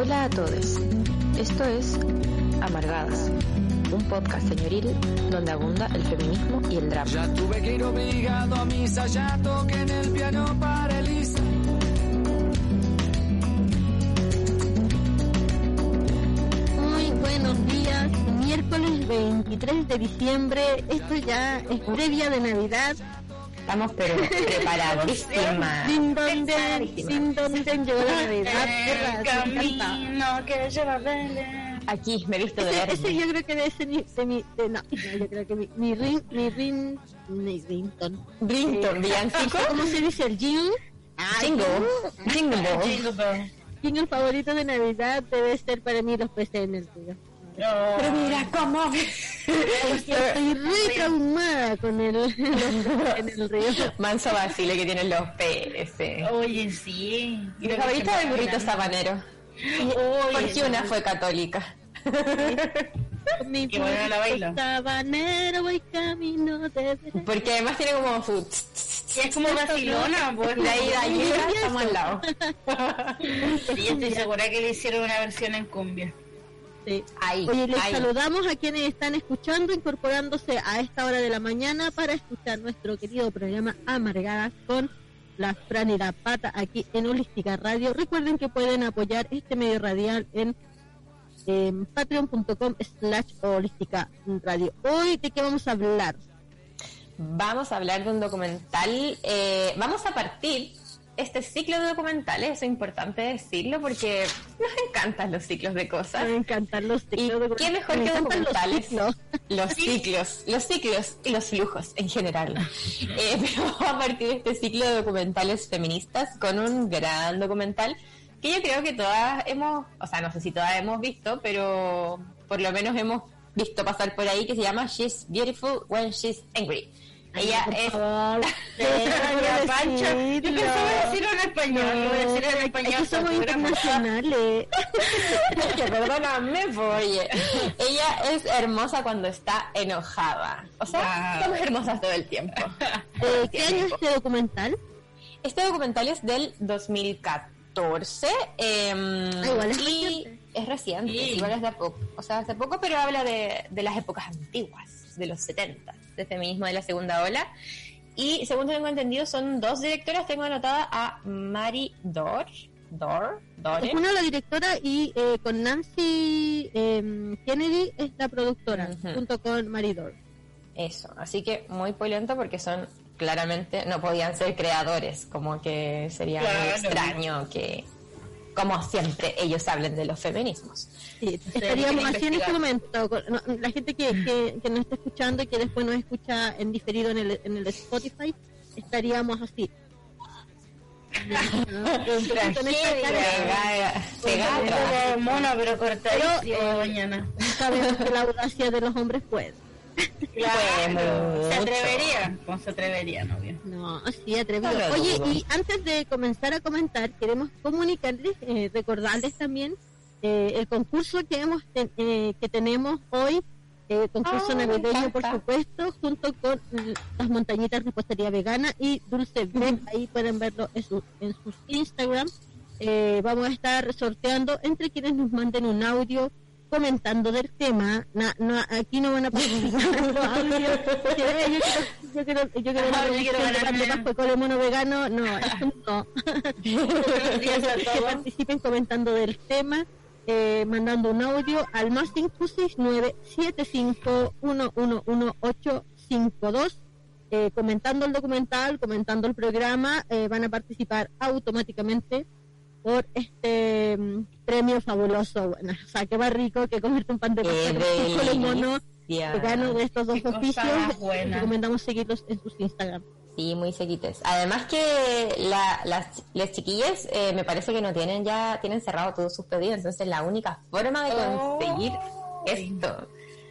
Hola a todos. Esto es Amargadas, un podcast señoril donde abunda el feminismo y el drama. Ya tuve que ir obligado a misa, ya toqué en el piano para Elisa. Muy buenos días, miércoles 23 de diciembre, esto ya es previa de Navidad. Estamos pero preparadísimas. Sin donde, sin donde llegó la Navidad. camino que lleva Belén. Aquí me he visto de Ese, ese verde. yo creo que debe ser mi, de mi, de- no, no, yo creo que mi, mi ring, mi ring, mi rington. Brinton, villancico. ¿Cómo se dice el jingle? Jingle. Jingle. Jingle jingle favorito de Navidad debe ser para mí los peces en el río. No. Pero mira cómo. Estoy muy traumada con el en el río. Manso vacile que tienen los peces. Oye, sí. Mi favorito es el burrito sabanero. Oye, Porque una fue católica. Mi Qué buena la bailo. Sabanero voy camino de. Porque además tiene como su. Y es como vacilona, pues. De ahí, de ahí, estamos al lado. Sí, estoy segura que le hicieron una versión en cumbia. Sí. Ahí, Oye, les ahí. saludamos a quienes están escuchando, incorporándose a esta hora de la mañana para escuchar nuestro querido programa Amargadas con la Fran y la Pata aquí en Holística Radio. Recuerden que pueden apoyar este medio radial en patreon.com slash holística radio. Hoy, ¿de qué vamos a hablar? Vamos a hablar de un documental. eh, vamos a partir este ciclo de documentales, es importante decirlo porque nos encantan los ciclos de cosas. Me encantan los ¿Y ciclos. de- qué mejor me que los documentales? ciclos. Los ciclos, los ciclos y los flujos en general. Eh, pero vamos a partir de este ciclo de documentales feministas con un gran documental que yo creo que todas hemos, o sea, no sé si todas hemos visto, pero por lo menos hemos visto pasar por ahí que se llama She's Beautiful When She's Angry. Ella es Pancha. Yo decirlo. pensaba decirlo en español. Lo voy a decir en Es español. que somos internacionales. que perdóname, oye. Ella es hermosa cuando está enojada. O sea, Wow. estamos hermosas todo el tiempo. Eh, ¿Qué año es este documental? Este documental es del 2014. em, Ah, igual es y reciente. es reciente, Sí. igual es de poco. O sea, hace poco, pero habla de, de las épocas antiguas, de los 70, de feminismo de la segunda ola. Y según tengo entendido, son dos directoras. Tengo anotada a Mari Dor. Dor. Dore. Es una la directora y eh, con Nancy eh, Kennedy es la productora, junto con Maridor. Eso, así que muy polento porque son claramente, no podían ser creadores, como que sería muy extraño que, como siempre, ellos hablen de los feminismos. Sí, estaríamos así en este momento. con- no, la gente que, que, que nos está escuchando y que después nos escucha en diferido en el, en el Spotify, estaríamos así. Mona, pero cortadísimo Pero, mañana. Sabemos que la audacia de los hombres puede. Claro. Se atrevería. ¿Cómo se atrevería, novio? No, sí, atrevido. No Oye, y antes de comenzar a comentar, queremos comunicarles, eh, recordarles también eh, el concurso que hemos ten- eh, que tenemos hoy, eh, concurso Ah, navideño, por supuesto, junto con las montañitas repostería vegana y Dulce Beck. Ahí pueden verlo en, su- en sus Instagram. Eh, vamos a estar sorteando entre quienes nos manden un audio comentando del tema. Na- no, aquí no van a eh, yo quiero, yo quiero, la promoción de con el mono vegano. No, eso no. que participen comentando del tema, eh, mandando un audio al más 569 852 eh, comentando el documental, comentando el programa, eh, van a participar automáticamente por este mm, premio fabuloso. Bueno, o sea, que va rico que comerte un pan de Qué Pascua con mono vegano de estos dos Qué oficios. más. Recomendamos seguirlos en sus Instagram. Sí, muy sequites. Además que la- las, las chiquillas eh, me parece que no tienen ya, tienen cerrado todos sus pedidos, entonces la única forma de Oh. conseguir esto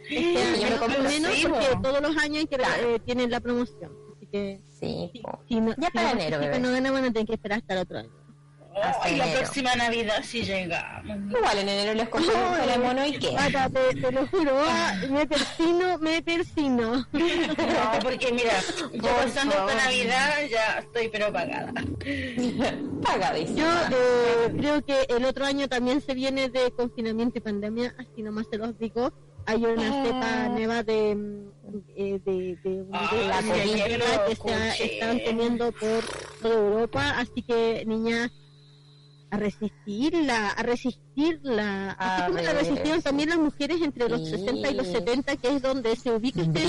Este yo año me compro al menos porque todos los años hay que, Claro. eh, tienen la promoción. Así que Sí, si, po. si no, Ya si para no enero, bebé. no ganan, van a tener que esperar hasta el otro año. Hasta Ay, la enero. próxima Navidad si llegamos. Igual en enero les compramos un telemono y qué. Pata, te, te lo juro, ah, me persino, me persino. No, porque mira, yo Por pasando esta. Navidad ya estoy pero pagada. Pagadísimo. Yo eh, creo que el otro año también se viene de confinamiento y pandemia, así nomás se los digo. Hay una Ah. cepa nueva de, mm, eh, de, de, Ah, de la que se ha- están teniendo por toda Europa, así que niñas a resistirla, a resistirla, A así como la resistieron también las mujeres entre los sí. 60 y los 70, que es donde se ubica este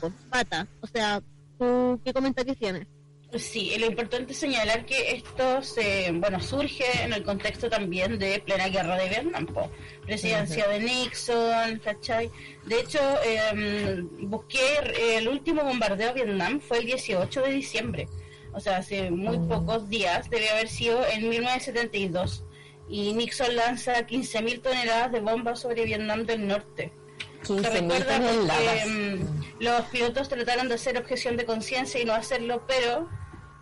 pues, pata. O sea, ¿tú qué comentarios tienes? Sí, lo importante es señalar que esto se, bueno, surge en el contexto también de plena guerra de Vietnam, po. presidencia de Nixon, ¿cachai? De hecho, eh, busqué el último bombardeo a Vietnam fue el 18 de diciembre, o sea, hace muy Mm. pocos días, debe haber sido en 1972, y Nixon lanza 15.000 toneladas de bombas sobre Vietnam del Norte. Se 15 mil recuerda mm, los pilotos trataron de hacer objeción de conciencia y no hacerlo, pero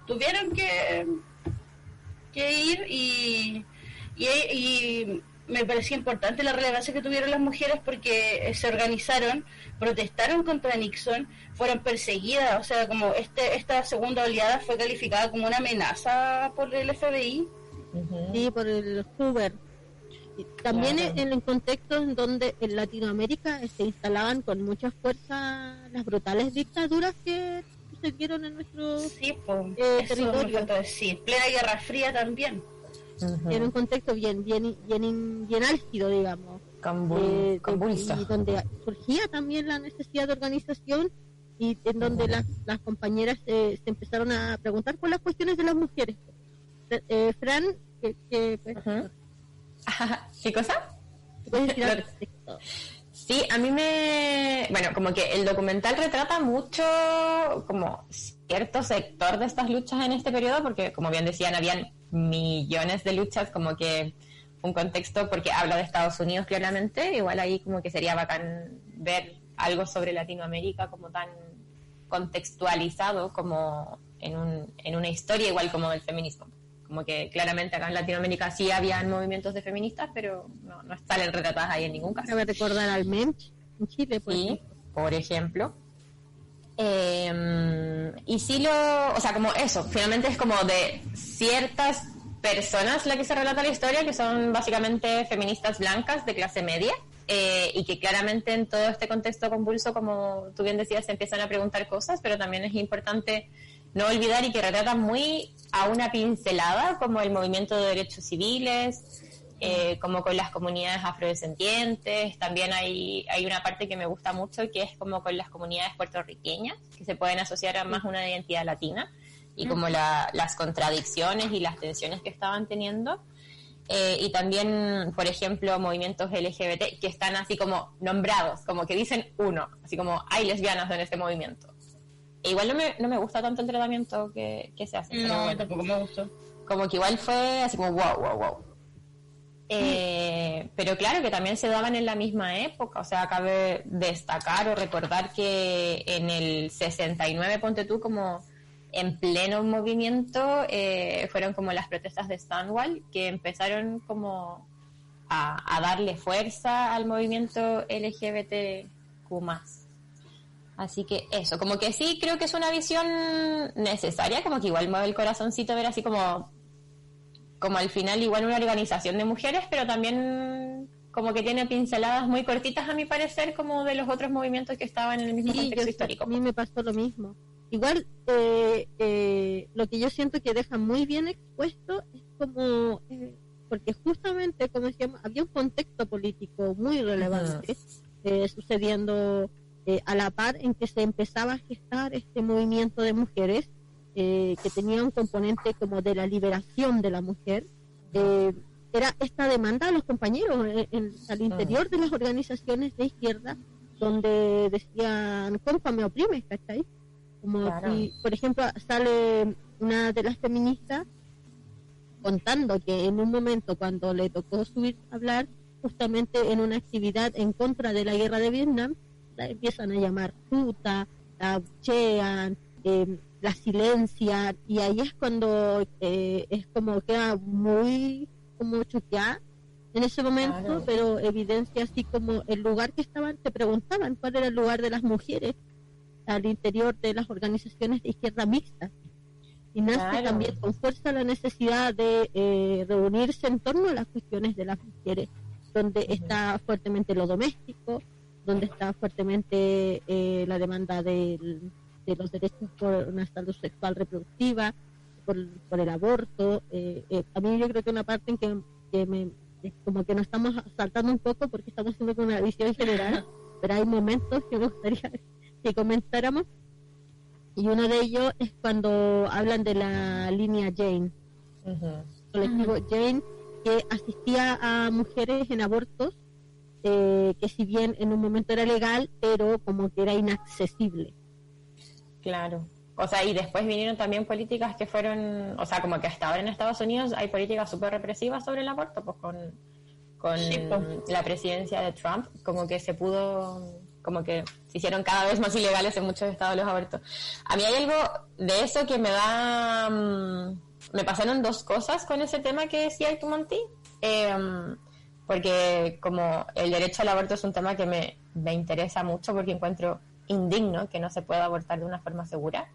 tuvieron que, que ir y, y, y me parecía importante la relevancia que tuvieron las mujeres porque eh, se organizaron, protestaron contra Nixon, fueron perseguidas, o sea, como este esta segunda oleada fue calificada como una amenaza por el FBI. Ujú. Sí, por el Hoover. También Claro. en el contexto en donde en Latinoamérica se instalaban con mucha fuerza las brutales dictaduras que sucedieron en nuestro Sí, pues, Eh, territorio. decir. Plena Guerra Fría también. En un contexto bien bien bien bien álgido digamos. Convul- eh, de- y donde surgía también la necesidad de organización y en donde las, las compañeras eh, se empezaron a preguntar por las cuestiones de las mujeres. Eh, Fran que, que, pues, ¿Qué cosa? Sí, a mí me... Bueno, como que el documental retrata mucho como cierto sector de estas luchas en este periodo, porque como bien decían, habían millones de luchas, como que un contexto, porque habla de Estados Unidos claramente, igual ahí como que sería bacán ver algo sobre Latinoamérica como tan contextualizado como en, un, en una historia igual como el feminismo. Como que claramente acá en Latinoamérica sí habían movimientos de feministas, pero no, no salen retratadas ahí en ningún caso. Cabe recordar al MEMCH en Chile pues Sí, por ejemplo. Eh, y sí lo, o sea, como eso, finalmente es como de ciertas personas la que se relata la historia, que son básicamente feministas blancas de clase media, eh, y que claramente en todo este contexto convulso, como tú bien decías, se empiezan a preguntar cosas, pero también es importante no olvidar y que retratan muy a una pincelada como el movimiento de derechos civiles, eh, como con las comunidades afrodescendientes. También hay, hay una parte que me gusta mucho que es como con las comunidades puertorriqueñas, que se pueden asociar a más una identidad latina, y como la- las contradicciones y las tensiones que estaban teniendo. Eh, y también, por ejemplo, movimientos LGBT que están así como nombrados, como que dicen uno, así como hay lesbianas en este movimiento. E igual no me, no me gusta tanto el tratamiento que, que se hace. pero No, bueno tampoco me gustó. como que igual fue así como wow, wow, wow. Eh, pero claro que también se daban en la misma época, o sea, cabe destacar o recordar que en el 69, ponte tú, como en pleno movimiento, eh, fueron como las protestas de Stonewall, que empezaron como a, a darle fuerza al movimiento LGBTQ+. Así que eso, como que sí creo que es una visión necesaria, como que igual mueve el corazoncito ver así como, como al final igual una organización de mujeres, pero también como que tiene pinceladas muy cortitas a mi parecer como de los otros movimientos que estaban en el mismo Sí, contexto yo- histórico. a mí me pasó lo mismo. Igual, eh, eh, lo que yo siento que deja muy bien expuesto es como, eh, porque justamente, como decíamos, había un contexto político muy relevante eh, sucediendo a la par en que se empezaba a gestar este movimiento de mujeres eh, que tenía un componente como de la liberación de la mujer. Eh, era esta demanda a los compañeros eh, en- al interior de las organizaciones de izquierda donde decían, compa, me oprimes, ¿cachai? Como Claro. si, por ejemplo, sale una de las feministas contando que en un momento cuando le tocó subir a hablar, justamente en una actividad en contra de la guerra de Vietnam, la empiezan a llamar puta, la abuchean, eh, la silencia y ahí es cuando eh, es como queda muy como choqueada en ese momento, Claro. pero evidencia así como el lugar que estaban, te preguntaban cuál era el lugar de las mujeres al interior de las organizaciones de izquierda mixta. Y nace Claro. también con fuerza la necesidad de eh, reunirse en torno a las cuestiones de las mujeres, donde está fuertemente lo doméstico, donde está fuertemente eh, la demanda del- de los derechos por una salud sexual reproductiva, por, por el aborto. eh, eh, a mí yo creo que una parte en que, que me, es como que nos estamos saltando un poco porque estamos haciendo con una visión general, pero hay momentos que me gustaría que comentáramos. Y uno de ellos es cuando hablan de la línea Jane, colectivo Jane, que asistía a mujeres en abortos, eh, que si bien en un momento era legal, pero como que era inaccesible. Claro. O sea, y después vinieron también políticas que fueron, o sea, como que hasta ahora en Estados Unidos hay políticas súper represivas sobre el aborto, pues con, con Sí, pues. la presidencia de Trump, como que se pudo, como que se hicieron cada vez más ilegales en muchos estados los abortos. A mí hay algo de eso que me da, mm, me pasaron dos cosas con ese tema que decía el Monty, Em, porque como el derecho al aborto es un tema que me, me interesa mucho porque encuentro indigno que no se pueda abortar de una forma segura.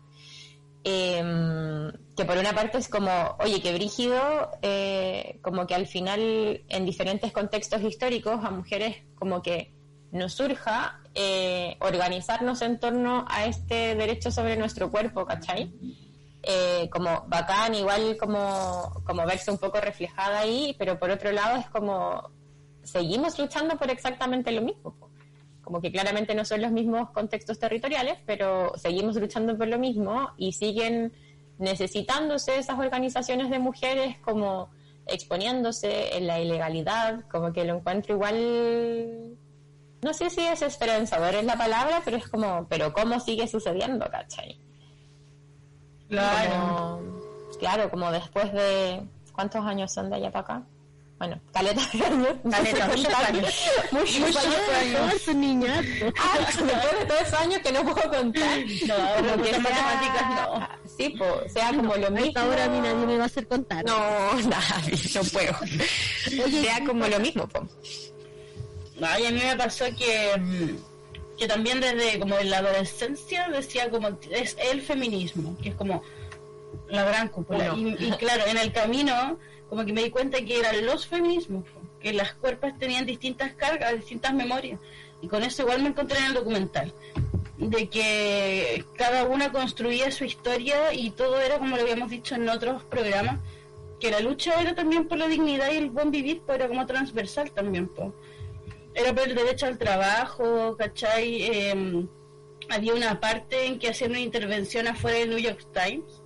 Em, que por una parte es como, oye, que brígido, eh, como que al final en diferentes contextos históricos a mujeres como que nos surja eh, organizarnos en torno a este derecho sobre nuestro cuerpo, ¿cachai? Eh, como bacán, igual como, como verse un poco reflejada ahí, pero por otro lado es como seguimos luchando por exactamente lo mismo. Como que claramente no son los mismos contextos territoriales, pero seguimos luchando por lo mismo y siguen necesitándose esas organizaciones de mujeres como exponiéndose en la ilegalidad, como que lo encuentro igual, no sé si es esperanzador es la palabra, pero es como, pero ¿cómo sigue sucediendo, cachai? Claro. Como- claro, como después de, ¿cuántos años son de allá para acá? Bueno, caleta de años. Caleta, muchos años. Muchos Muchos años. su niñato. Ah, después de todos esos años que no puedo contar. No, las que sea- matemáticas no. Sí, pues, sea como lo mismo. esta hora a mí nadie me va a hacer contar. No, nadie, no puedo. Oye, sea como lo mismo, po. Ay, a mí me pasó que, mm, que también desde como en la adolescencia decía como es el feminismo, que es como la gran cúpula. Y, y claro, en el camino como que me di cuenta que eran los feminismos, que las cuerpos tenían distintas cargas, distintas memorias. Y con eso igual me encontré en el documental, de que cada una construía su historia y todo era como lo habíamos dicho en otros programas, que la lucha era también por la dignidad y el buen vivir, pero era como transversal también, era por el derecho al trabajo, ¿cachai? Eh, había una parte en que hacían una intervención afuera del New York Times,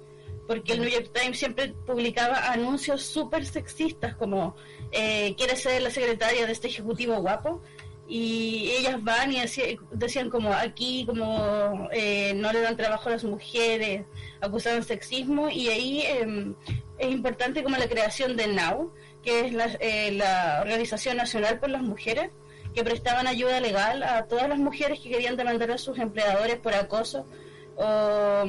porque el New York Times siempre publicaba anuncios súper sexistas como eh, quiere ser la secretaria de este ejecutivo guapo y ellas van y decía- decían como aquí como eh, no le dan trabajo a las mujeres, acusaban sexismo y ahí eh, es importante como la creación de NOW, que es la, eh, la Organización Nacional por las Mujeres, que prestaban ayuda legal a todas las mujeres que querían demandar a sus empleadores por acoso o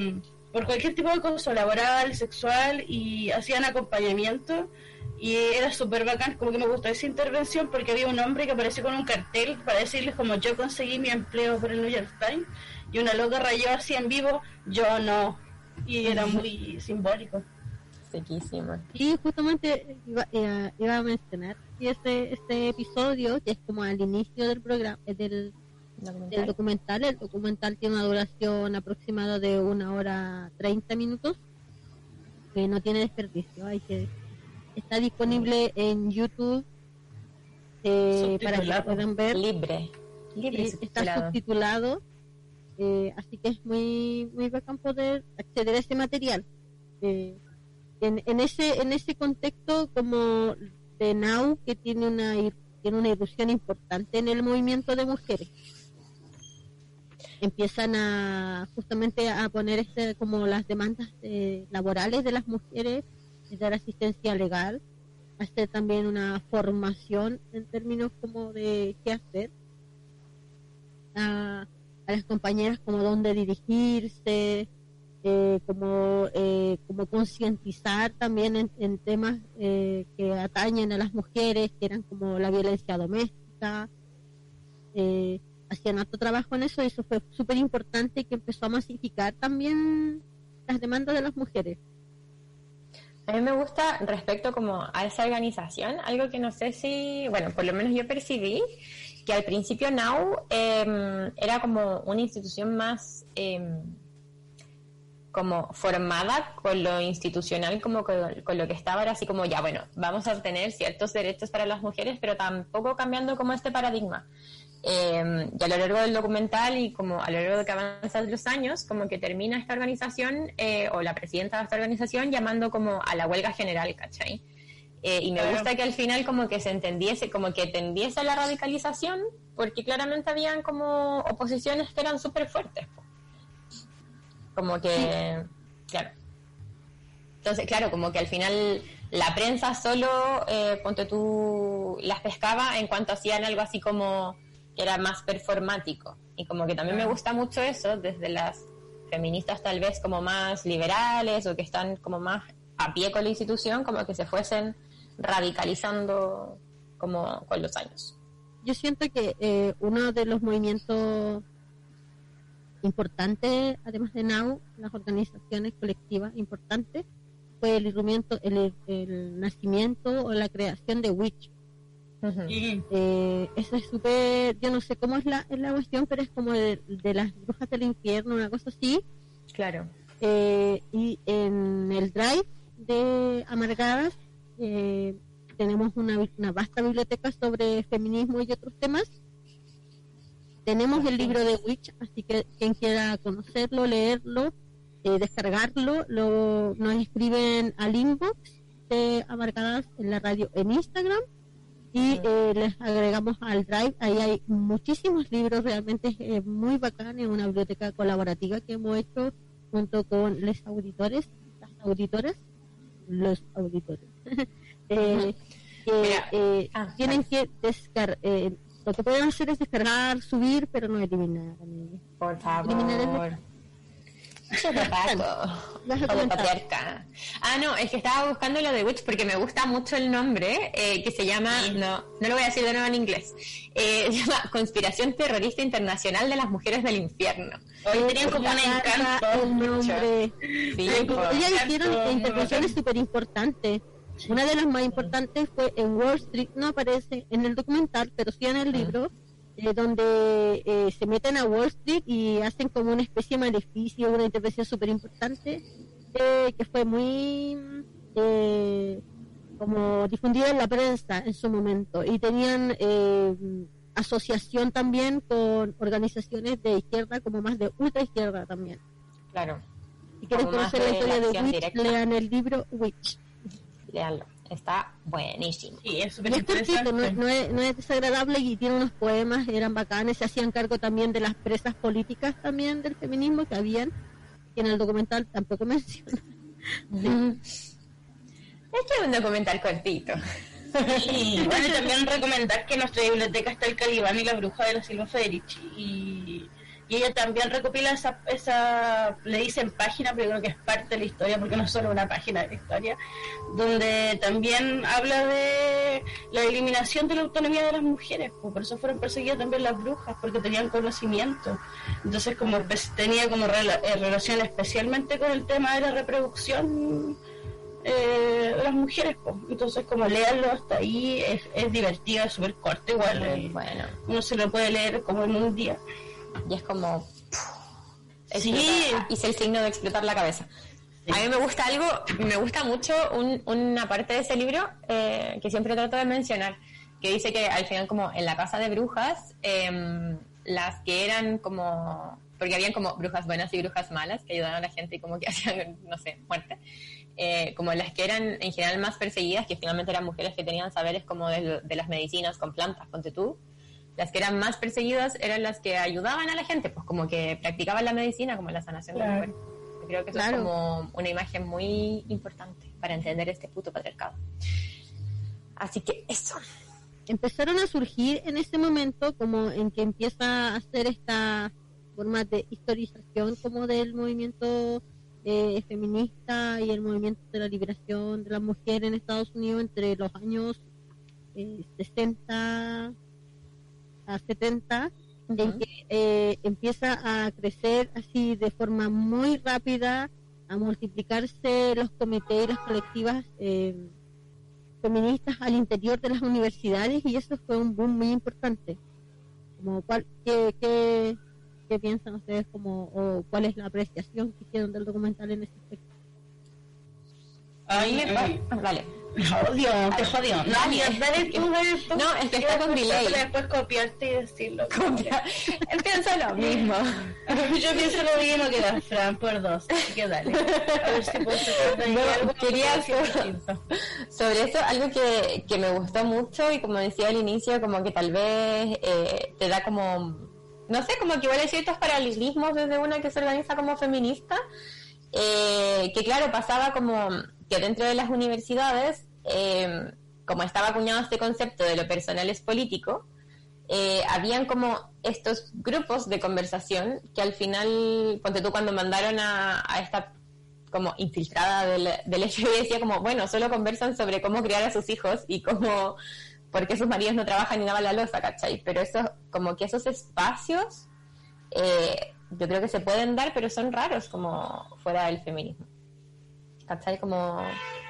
por cualquier tipo de acoso laboral, sexual y hacían acompañamiento y era súper bacán, como que me gustó esa intervención porque había un hombre que apareció con un cartel para decirles como yo conseguí mi empleo por el New York Times y una loca rayó así en vivo, yo no y era muy simbólico. Sequísimo. Y justamente iba, iba- iba a mencionar este, este episodio, que es como al inicio del programa, eh, del, del documental, el documental tiene una duración aproximada de una hora 30 minutos, que no tiene desperdicio, hay que está disponible en YouTube eh, para que puedan ver. Libre. Libre. Eh, está subtitulado eh, así que es muy muy bacán poder acceder a ese material Eh, en, en ese en ese contexto como de Now que tiene una tiene una irrupción importante en el movimiento de mujeres empiezan a justamente a poner este como las demandas eh, laborales de las mujeres de dar asistencia legal hacer también una formación en términos como de qué hacer a, las compañeras como dónde dirigirse, eh, como, eh, como concientizar también en, en temas eh, que atañen a las mujeres, que eran como la violencia doméstica. Hacían harto trabajo en eso y eso fue súper importante que empezó a masificar también las demandas de las mujeres. A mí me gusta respecto como a esa organización, algo que no sé si, bueno, por lo menos yo percibí que al principio Now eh, era como una institución más eh, como formada con lo institucional, como con, con, lo que estaba, era así como ya, bueno, vamos a obtener ciertos derechos para las mujeres, pero tampoco cambiando como este paradigma. Eh, y a lo largo del documental y como a lo largo de que avanzan los años, como que termina esta organización eh, o la presidenta de esta organización llamando como a la huelga general, ¿cachai? Eh, y me claro. gusta que al final como que se entendiese, como que tendiese a la radicalización, porque claramente habían como oposiciones que eran súper fuertes. Como que, claro. Entonces, claro, como que al final la prensa solo, eh, ponte tú, las pescaba en cuanto hacían algo así como era más performático. Y como que también me gusta mucho eso, desde las feministas tal vez como más liberales o que están como más a pie con la institución, como que se fuesen radicalizando como con los años. Yo siento que eh, uno de los movimientos importantes, además de NOW, las organizaciones colectivas importantes, fue el, el, el nacimiento o la creación de Witch, Uh -huh. eh, eso es súper, yo no sé cómo es la, es la cuestión, pero es como de, de, las brujas del infierno, una cosa así. Claro. Eh, y en el drive de Amargadas eh, tenemos una, una, vasta biblioteca sobre feminismo y otros temas. Tenemos el libro de Witch, así que quien quiera conocerlo, leerlo, eh, descargarlo, lo, nos escriben al inbox de Amargadas en la radio en Instagram y eh, les agregamos al Drive. Ahí hay muchísimos libros, realmente es muy bacán, es una biblioteca colaborativa que hemos hecho junto con los auditores, las auditoras, los auditores. eh, que eh, ah, tienen que descargar, eh, lo que pueden hacer es descargar, subir, pero no eliminar. Por favor. Eliminar Ah, no, es que estaba buscando lo de Witch porque me gusta mucho el nombre, eh, que se llama, sí. no, no lo voy a decir de nuevo en inglés, eh, se llama Conspiración Terrorista Internacional de las Mujeres del Infierno. Hoy tenían como un encanto. El nombre. Sí, Ellas hicieron intervenciones súper importantes. Una de las más importantes fue en Wall Street, no aparece en el documental, pero sí en el libro eh, donde eh, se meten a Wall Street y hacen como una especie de maleficio, una intervención súper importante, eh, que fue muy eh, como difundida en la prensa en su momento. Y tenían eh, asociación también con organizaciones de izquierda, como más de ultra izquierda también. Claro. Si quieren conocer la historia de Witch, directa. lean el libro Witch. Leanlo está buenísimo. Sí, es súper interesante. No, no, es, no, es, desagradable y tiene unos poemas, eran bacanes, se hacían cargo también de las presas políticas también del feminismo que habían, que en el documental tampoco menciona. Sí. Es que es un documental cortito. Y bueno, también recomendar que en nuestra biblioteca está el Calibán y la bruja de la Silva Federici y y ella también recopila esa, esa, le dicen página, pero creo que es parte de la historia, porque no es solo una página de la historia, donde también habla de la eliminación de la autonomía de las mujeres, pues por eso fueron perseguidas también las brujas, porque tenían conocimiento. Entonces, como tenía como rela, eh, relación especialmente con el tema de la reproducción eh, de las mujeres, pues. entonces como leerlo hasta ahí es, es divertido, es súper corto, igual, eh, bueno. uno se lo puede leer como en un día y es como sí. hice el signo de explotar la cabeza. Sí. a mí me gusta algo me gusta mucho un, una parte de ese libro eh, que siempre trato de mencionar que dice que al final como en la casa de brujas eh, las que eran como porque habían como brujas buenas y brujas malas que ayudaban a la gente y como que hacían no sé muerte. Eh, como las que eran en general más perseguidas que finalmente eran mujeres que tenían saberes como de, de las medicinas con plantas ponte tú las que eran más perseguidas eran las que ayudaban a la gente, pues como que practicaban la medicina, como la sanación claro. del cuerpo. Yo creo que eso claro. es como una imagen muy importante para entender este puto patriarcado. Así que eso. Empezaron a surgir en ese momento como en que empieza a hacer esta forma de historización como del movimiento eh, feminista y el movimiento de la liberación de la mujer en Estados Unidos entre los años eh, 60 a 70, en que eh, empieza a crecer así de forma muy rápida, a multiplicarse los comités y las colectivas eh, feministas al interior de las universidades y eso fue un boom muy importante. Como cuál, qué, qué, qué piensan ustedes como, o cuál es la apreciación que hicieron del documental en ese aspecto? Pa- Vale. Jodió, te jodió. No, Dale. mira, dale tú, dale tú. No, es que está con delay. Después copiarte y decirlo. Él piensa lo mismo. Yo pienso lo mismo que la Fran por dos. Así que dale. A ver si puedo sacar de ahí No, algo que quería hacer-. Sobre eso, algo que, que me gustó mucho y como decía al inicio, como que tal vez eh, te da como, no sé, como que igual hay ciertos paralelismos desde una que se organiza como feminista, eh, que claro, pasaba como que dentro de las universidades, eh, como estaba acuñado este concepto de lo personal es político, eh, habían como estos grupos de conversación que al final, ponte tú cuando mandaron a, esta como infiltrada del, del decía como, bueno, solo conversan sobre cómo criar a sus hijos y cómo, por qué sus maridos no trabajan ni lavan la losa, ¿cachai? Pero eso, como que esos espacios, eh, yo creo que se pueden dar, pero son raros como fuera del feminismo. ¿Cachai? Como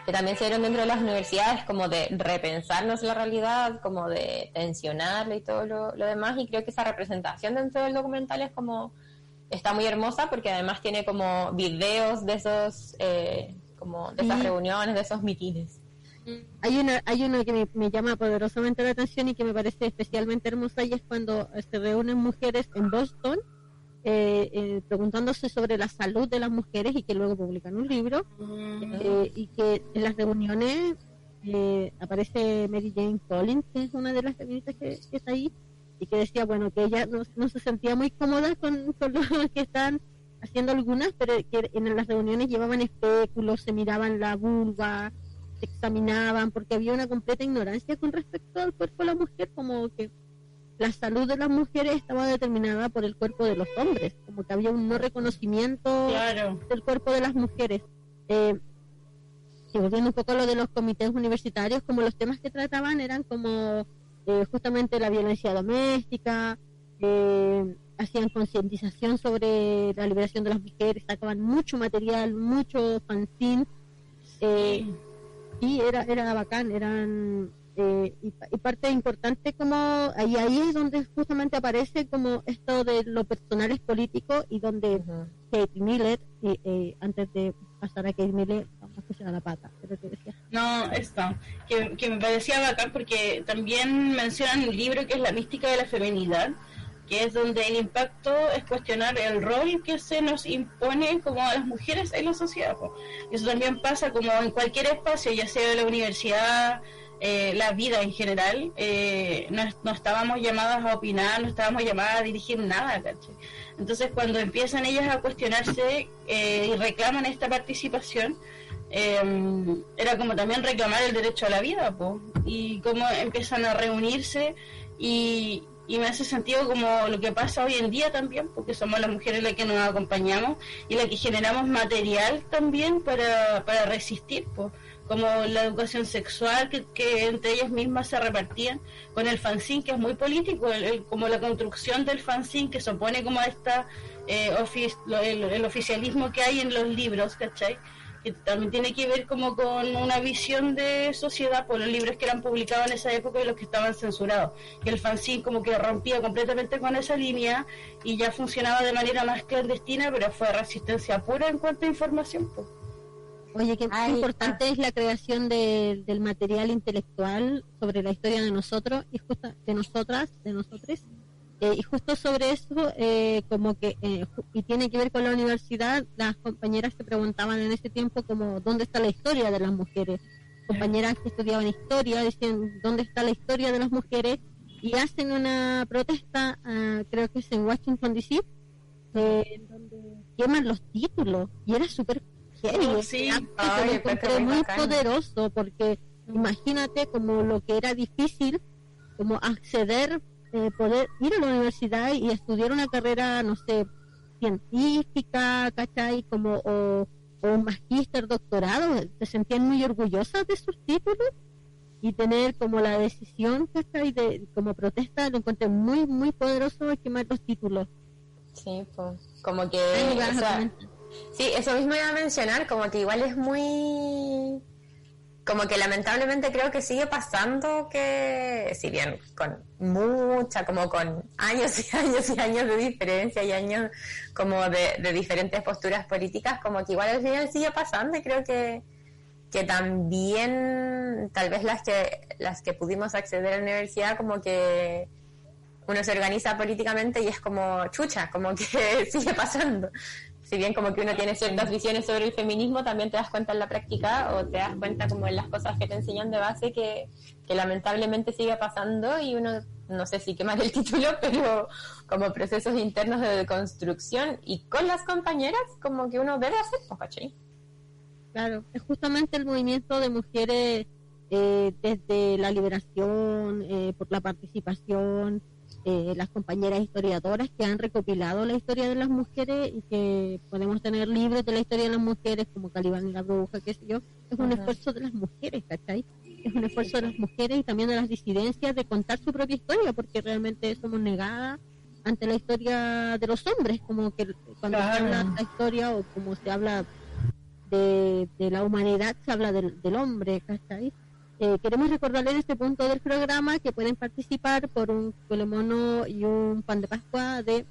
que también se dieron dentro de las universidades como de repensarnos la realidad, como de tensionarla y todo lo, lo demás, y creo que esa representación dentro del documental es como está muy hermosa porque además tiene como videos de esos eh, como de esas reuniones, de esos mitines. Hay una, hay uno que me, me llama poderosamente la atención y que me parece especialmente hermosa y es cuando se reúnen mujeres en Boston eh, eh, preguntándose sobre la salud de las mujeres y que luego publican un libro eh, y que en las reuniones eh, aparece Mary Jane Collins, que es una de las feministas que, que está ahí, y que decía, bueno, que ella no, no se sentía muy cómoda con, con lo que están haciendo algunas, pero que en las reuniones llevaban espéculos, se miraban la vulva, se examinaban, porque había una completa ignorancia con respecto al cuerpo de la mujer, como que la salud de las mujeres estaba determinada por el cuerpo de los hombres, como que había un no reconocimiento Claro. del cuerpo de las mujeres. Eh, y volviendo un poco a lo de los comités universitarios, como los temas que trataban eran como eh, justamente la violencia doméstica, eh, hacían concientización sobre la liberación de las mujeres, sacaban mucho material, mucho fanzine, eh, y era, era bacán, eran eh, y, pa- y parte importante como ahí ahí es donde justamente aparece como esto de lo personal es político y donde. Kate Miller y eh, antes de pasar a Kate Miller vamos a escuchar a la pata pero te decía No, esto, que, que me parecía bacán porque también mencionan un libro que es La mística de la feminidad, que es donde el impacto es cuestionar el rol que se nos impone como a las mujeres en la sociedad. Eso también pasa como en cualquier espacio, ya sea de la universidad, eh, la vida en general, eh, no, no estábamos llamadas a opinar, no estábamos llamadas a dirigir nada. Entonces cuando empiezan ellas a cuestionarse eh, y reclaman esta participación, eh, era como también reclamar el derecho a la vida, po, y cómo empiezan a reunirse y, y me hace sentido como lo que pasa hoy en día también, porque somos las mujeres las que nos acompañamos y las que generamos material también para, para resistir, po, como la educación sexual que, entre ellas mismas se repartían con el fanzine que es muy político, el- como la construcción del fanzine que se opone como a esta eh, el oficialismo que hay en los libros, ¿cachai? que también tiene que ver como con una visión de sociedad por los libros que eran publicados en esa época y los que estaban censurados. Que el fanzine como que rompía completamente con esa línea y ya funcionaba de manera más clandestina, pero fue resistencia pura en cuanto a información. pues. Oye qué Ay, importante es la creación de- del material intelectual sobre la historia de nosotros y justa, de nosotras de nosotros Eh, y justo sobre eso eh, como que eh, y tiene que ver con la universidad las compañeras se preguntaban en ese tiempo como dónde está la historia de las mujeres compañeras que estudiaban historia decían dónde está la historia de las mujeres y hacen una protesta ah, creo que es en Washington DC eh, donde queman los títulos. Y era súper heavy sí. que Ay, lo encontré muy bacán. poderoso porque imagínate como lo que era difícil como acceder eh, poder ir a la universidad y estudiar una carrera no sé científica ¿cachai? como o o un magíster, doctorado, se sentían muy orgullosas de sus títulos y tener como la decisión, ¿cachai? De, como protesta, lo encontré muy, muy poderoso quemar los títulos. Sí, pues, como que... O sea. Sí, eso mismo iba a mencionar, como que igual es muy... Como que lamentablemente creo que sigue pasando que, si bien con mucha, como con años y años y años de diferencia y años como de, diferentes posturas políticas, como que igual al final sigue pasando y creo que, que también tal vez las que las que pudimos acceder a la universidad como que uno se organiza políticamente y es como chucha, como que sigue pasando. Si bien como que uno tiene ciertas visiones sobre el feminismo, también te das cuenta en la práctica o te das cuenta como en las cosas que te enseñan de base que, que lamentablemente sigue pasando y uno, no sé si quemar el título, pero como procesos internos de construcción y con las compañeras como que uno debe hacer, pues, ¿cachai? Claro, es justamente el movimiento de mujeres eh, desde la liberación, eh, por la participación, eh, las compañeras historiadoras que han recopilado la historia de las mujeres y que podemos tener libros de la historia de las mujeres como Calibán y la bruja, qué sé yo, es un Ajá. esfuerzo de las mujeres, ¿cachai? Es un esfuerzo de las mujeres y también de las disidencias de contar su propia historia, porque realmente somos negadas ante la historia de los hombres, como que cuando se habla de la historia o como se habla de, de la humanidad, se habla del, del hombre, ¿cachai? Eh, queremos recordarles en este punto del programa que pueden participar por un mono y un pan de Pascua de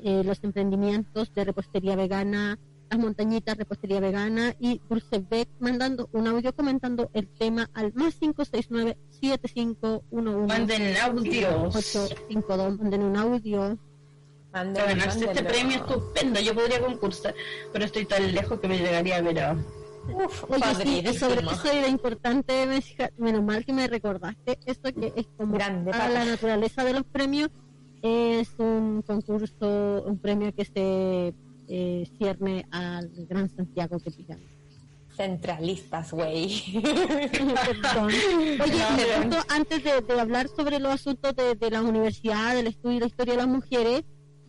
eh, los emprendimientos de repostería vegana, las montañitas repostería vegana y Dulce Beck mandando un audio comentando el tema al más 569 7511 Manden audios. 852 manden un audio Mándenlo, Para ganarse este premio estupendo. Yo podría concursar, pero estoy tan lejos que me llegaría a ver a... Uf, Oye, sí, y sobre eso era importante, mencionar- menos mal que me recordaste, esto que es como Grande, a la naturaleza de los premios, es un concurso, un premio que se eh, cierne al Gran Santiago que pillamos. Centralistas, güey. Oye, No, me antes de, de hablar sobre los asuntos de, de la universidad, del estudio y la historia de las mujeres,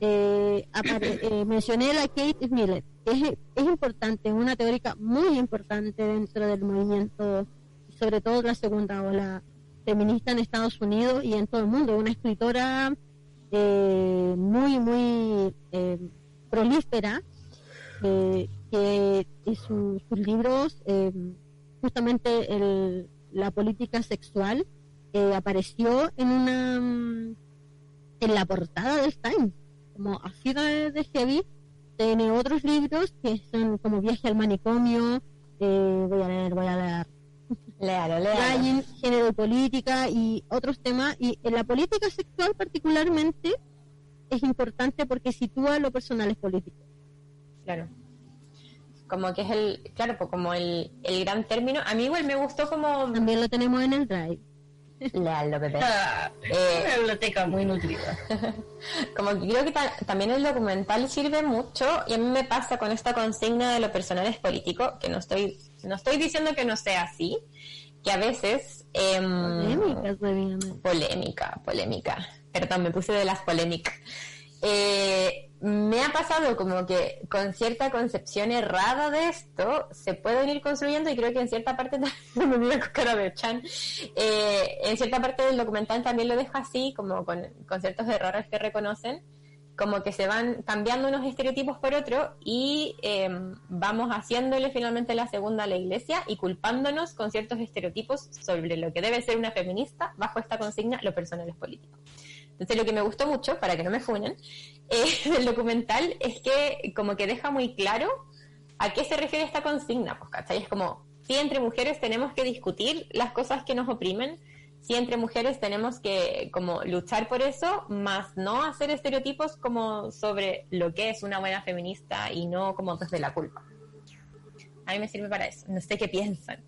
eh, apare- eh, mencioné a la Kate Miller. que Es, importante, una teórica muy importante dentro del movimiento, sobre todo la segunda ola feminista en Estados Unidos y en todo el mundo. Una escritora eh, muy, muy eh, prolífera, eh, que en su- sus libros, eh, justamente el- la política sexual, eh, apareció en una en la portada del Time, como así de, de heavy. Tiene otros libros que son como Viaje al manicomio, eh, voy a leer, voy a leer Léalo, léalo. Género y política y otros temas. Y en la política sexual particularmente es importante porque sitúa lo personal es político. Claro. Como que es el, claro, pues como el, el gran término. A mí igual me gustó como... También lo tenemos en el Drive. Léalo, bebé. Ah, Eh, una biblioteca muy nutrida. Como que creo que ta- también el documental sirve mucho y a mí me pasa con esta consigna de lo personal es político, que no estoy, no estoy diciendo que no sea así, que a veces... Polémicas, obviamente. polémica, polémica. Perdón, me puse de las polémicas. Eh, me ha pasado como que con cierta concepción errada de esto se pueden ir construyendo y creo que en cierta parte de Chan eh, cierta del documental también lo deja así como con, con ciertos errores que reconocen como que se van cambiando unos estereotipos por otro y eh, vamos haciéndole finalmente la segunda a la iglesia y culpándonos con ciertos estereotipos sobre lo que debe ser una feminista bajo esta consigna lo personal es político. Entonces lo que me gustó mucho, para que no me funen, eh, del documental es que como que deja muy claro a qué se refiere esta consigna, pues, ¿cachai? Es como, si entre mujeres tenemos que discutir las cosas que nos oprimen, si entre mujeres tenemos que como luchar por eso, más no hacer estereotipos como sobre lo que es una buena feminista y no como desde la culpa. A mí me sirve para eso, no sé qué piensan.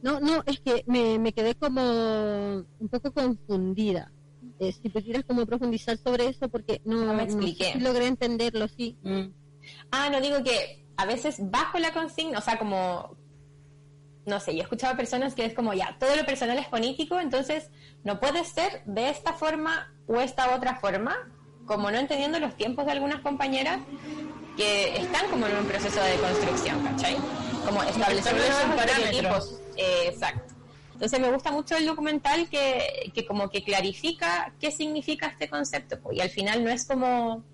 No, no, es que me, me quedé como un poco confundida. Eh, si pudieras como profundizar sobre eso, porque no, No me expliqué. logré entenderlo, sí. Mm. Ah, no digo que a veces bajo la consigna, o sea, como, no sé, yo he escuchado personas que es como, ya, todo lo personal es político, entonces no puede ser de esta forma o esta otra forma, como no entendiendo los tiempos de algunas compañeras, que están como en un proceso de construcción, ¿cachai? Como establecer nuevos parámetros. Eh, exacto. Entonces me gusta mucho el documental que, que como que clarifica qué significa este concepto. po, Y al final no es como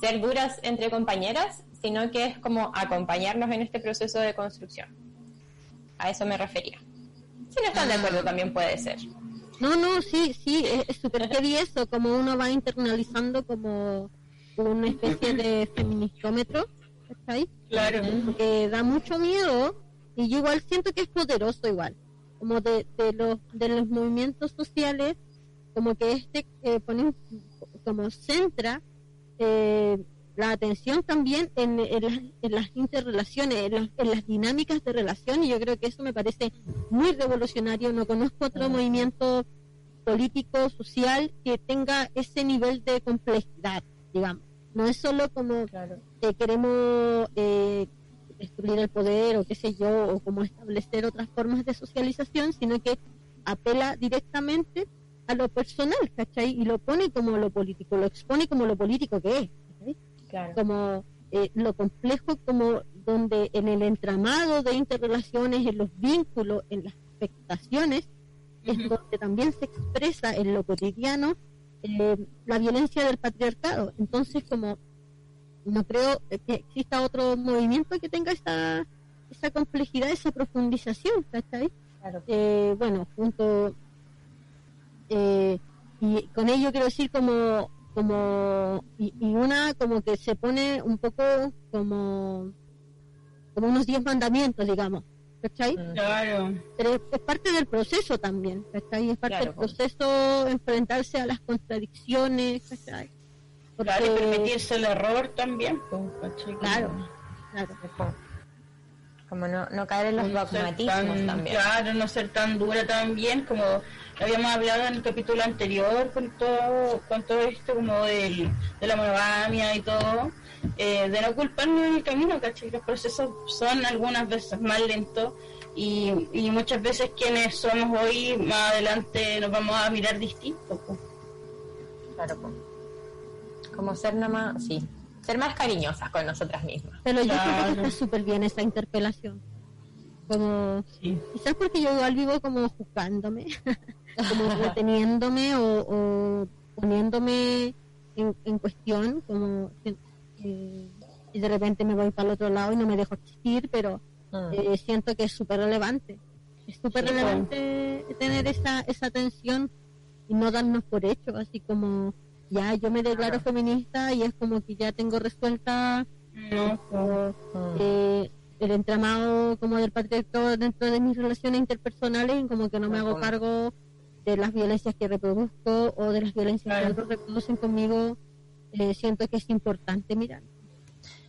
ser duras entre compañeras, sino que es como acompañarnos en este proceso de construcción. A eso me refería. Si no están de acuerdo también puede ser. No, no, sí, sí, es súper heavy eso, como uno va internalizando como una especie de feministómetro, ¿cachai? Claro. que da mucho miedo y yo igual siento que es poderoso igual como de, de los de los movimientos sociales como que este eh, pone como centra eh, la atención también en, en las, en las interrelaciones en las, en las dinámicas de relación y yo creo que eso me parece muy revolucionario. No conozco otro movimiento político social que tenga ese nivel de complejidad digamos. No es solo como que queremos eh, destruir el poder o qué sé yo, o como establecer otras formas de socialización, sino que apela directamente a lo personal, ¿cachai? Y lo pone como lo político, lo expone como lo político que es, ¿cachai? Claro. como eh, lo complejo como donde en el entramado de interrelaciones, en los vínculos, en las expectaciones, es donde también se expresa en lo cotidiano eh, la violencia del patriarcado. Entonces, como no creo eh, que exista otro movimiento que tenga esa, esa complejidad, esa profundización, ¿cachai? Claro. Eh, bueno, junto eh, y con ello quiero decir como como y, y una como que se pone un poco como como unos diez mandamientos digamos ¿cachai? Mm. Claro. pero es, es parte del proceso también ¿cachai? es parte Claro, del proceso enfrentarse a las contradicciones ¿cachai? Claro, y Porque- permitirse el error también. pues, claro claro Como no, no caer en los No ser dogmatismos tan- también. Claro, no ser tan dura también como habíamos hablado en el capítulo anterior con todo, con todo esto como del, de la monogamia y todo, eh, de no culparnos en el camino, ¿cachai? Los procesos son algunas veces más lentos y, y muchas veces quienes somos hoy, más adelante nos vamos a mirar distintos. pues. Claro, po. Como ser nada más, sí, ser más cariñosas con nosotras mismas. pero yo creo que Claro. está súper bien esa interpelación como Sí. Quizás porque yo igual vivo como juzgándome, como reteniéndome o, o poniéndome en, en cuestión, como eh, y de repente me voy para el otro lado y no me dejo existir, pero Mm. eh, siento que es súper relevante. Es súper Sí, relevante tener esa, esa atención y no darnos por hecho, así como ya yo me declaro feminista y es como que ya tengo resuelta No, Mm. eh, el entramado como del patriarcado dentro de mis relaciones interpersonales y como que no me hago cargo de las violencias que reproduzco o de las violencias Claro. que otros reproducen conmigo eh, siento que es importante mirar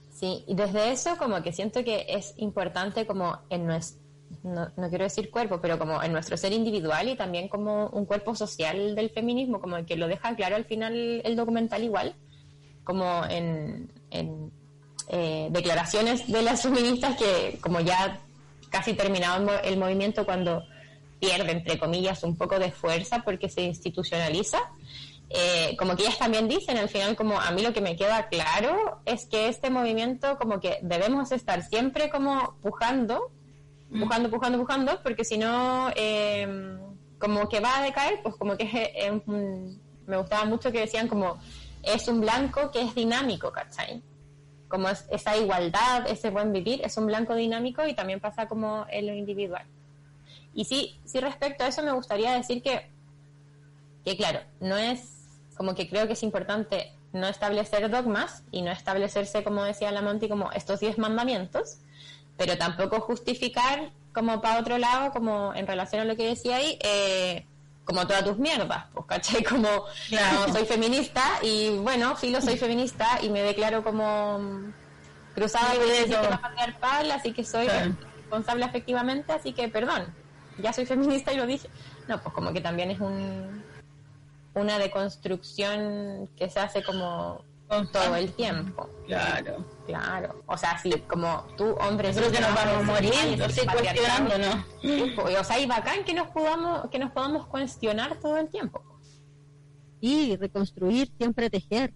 Sí, y desde eso como que siento que es importante como en nuestro, no, quiero decir cuerpo, pero como en nuestro ser individual y también como un cuerpo social del feminismo, como que lo deja claro al final el documental igual, como en, eh, declaraciones de las feministas que como ya casi terminado el, el movimiento cuando pierde, entre comillas, un poco de fuerza porque se institucionaliza, eh, como que ellas también dicen al final como a mí lo que me queda claro es que este movimiento como que debemos estar siempre como pujando, pujando, pujando, pujando, porque si no eh, como que va a decaer, pues como que me gustaba mucho que decían como es un blanco que es dinámico, ¿cachai? Como es, esa igualdad, ese buen vivir, es un blanco dinámico y también pasa como en lo individual. Y sí, sí respecto a eso me gustaría decir que, que claro, no es como que creo que es importante no establecer dogmas y no establecerse, como decía la Monty, como estos diez mandamientos, pero tampoco justificar como para otro lado, como en relación a lo que decía ahí, eh, como todas tus mierdas, pues, ¿cachai? Como, Claro. como soy feminista y bueno, filo, soy feminista y me declaro como mm, cruzada con el eso. sistema patriarcal, así que soy Claro. responsable efectivamente, así que perdón, ya soy feminista y lo dije. No, pues como que también es un una deconstrucción que se hace como todo el tiempo. Claro. Claro. O sea, sí, como tú, hombre, Creo que nos vamos ¿no? Sí, pues, o sea, y bacán que nos podamos, que nos podamos cuestionar todo el tiempo. y reconstruir siempre tejer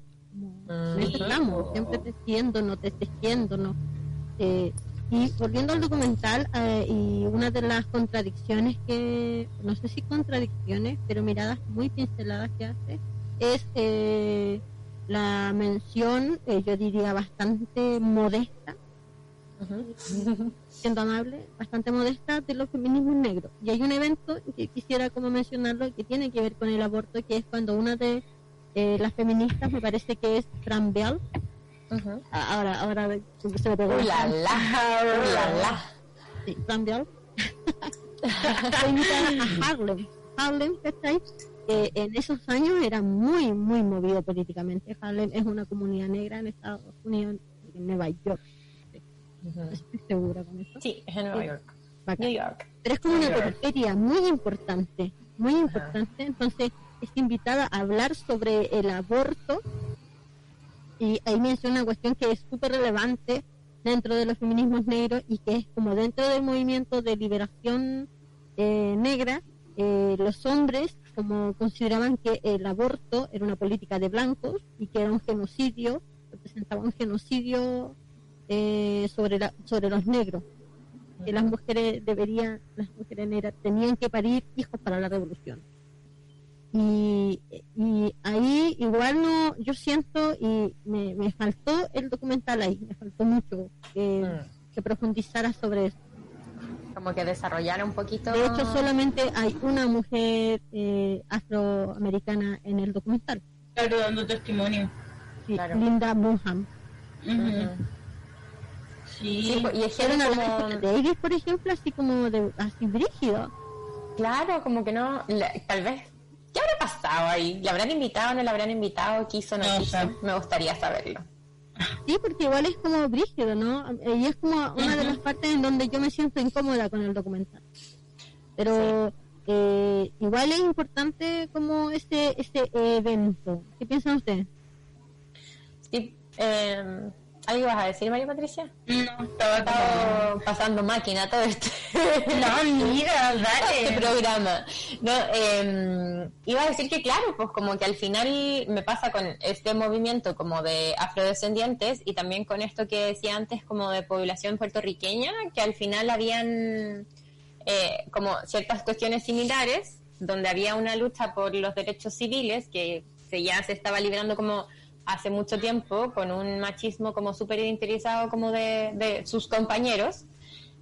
en eso estamos, siempre tejiéndonos, tejiéndonos. Eh, y volviendo al documental, eh, y una de las contradicciones que, no sé si contradicciones, pero miradas muy pinceladas que hace, es eh, la mención, eh, yo diría bastante modesta, siendo amable, bastante modesta de los feminismos negros. Y hay un evento que quisiera como mencionarlo que tiene que ver con el aborto, que es cuando una de eh, las feministas, me parece que es Fran Bell, Ah, Ahora, ahora se me pegó. Uh, la, la, uh. Sí, a Harlem. Harlem, ¿cachai? Que en esos años era muy, muy movido políticamente. Harlem es una comunidad negra en Estados Unidos, en Nueva York. Estoy segura con eso. Sí, es en Nueva. York. Bacán. New York. Pero es como una New periferia muy importante, muy importante. Entonces es invitada a hablar sobre el aborto y ahí menciona una cuestión que es súper relevante dentro de los feminismos negros y que es como dentro del movimiento de liberación eh, negra, eh, los hombres como consideraban que el aborto era una política de blancos y que era un genocidio, representaba un genocidio eh, sobre, la, sobre los negros que las mujeres deberían, las mujeres negras tenían que parir hijos para la revolución. Y, y ahí igual no, yo siento y me, me faltó el documental ahí, me faltó mucho que, que profundizara sobre eso. Como que desarrollar un poquito. De hecho, solamente hay una mujer eh, afroamericana en el documental, Claro, dando testimonio. sí, Claro. Linda Bonham. Ujú. Ujú. Sí. Sí, pues, y es que Era una como- de Davis, por ejemplo, así como de, así brígido. Claro, como que no, la- tal vez. ¿Qué habrá pasado ahí? ¿La habrán invitado o no la habrán invitado? ¿Quiso o no No quiso? sé. Me gustaría saberlo. Sí, porque igual es como brígido, ¿no? Y es como una de las partes en donde yo me siento incómoda con el documental. Pero eh, igual es importante como ese, ese evento. ¿Qué piensan ustedes? Sí, eh, ¿Algo vas a decir, María Patricia? No, estaba pasando máquina todo este, No, amiga, este dale. programa. No, eh, iba a decir que claro, pues como que al final me pasa con este movimiento como de afrodescendientes y también con esto que decía antes como de población puertorriqueña, que al final habían eh, como ciertas cuestiones similares, donde había una lucha por los derechos civiles que se ya se estaba liberando como hace mucho tiempo con un machismo como súper interiorizado como de, sus compañeros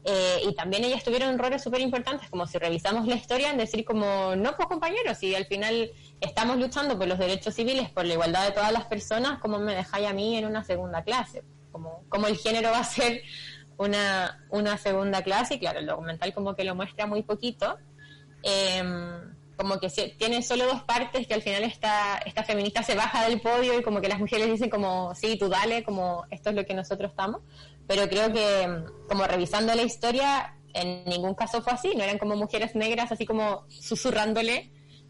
eh, y también ellas tuvieron roles súper importantes, como si revisamos la historia, en decir como, no, pues compañeros, si al final estamos luchando por los derechos civiles, por la igualdad de todas las personas, ¿cómo me dejáis a mí en una segunda clase? Como, como el género va a ser una, una segunda clase, y claro, el documental como que lo muestra muy poquito. Em, como que se- tiene solo dos partes que al final esta, esta feminista se baja del podio y como que las mujeres dicen como, sí, tú dale, como esto es lo que nosotros estamos. Pero creo que como revisando la historia, en ningún caso fue así, no eran como mujeres negras así como susurrándole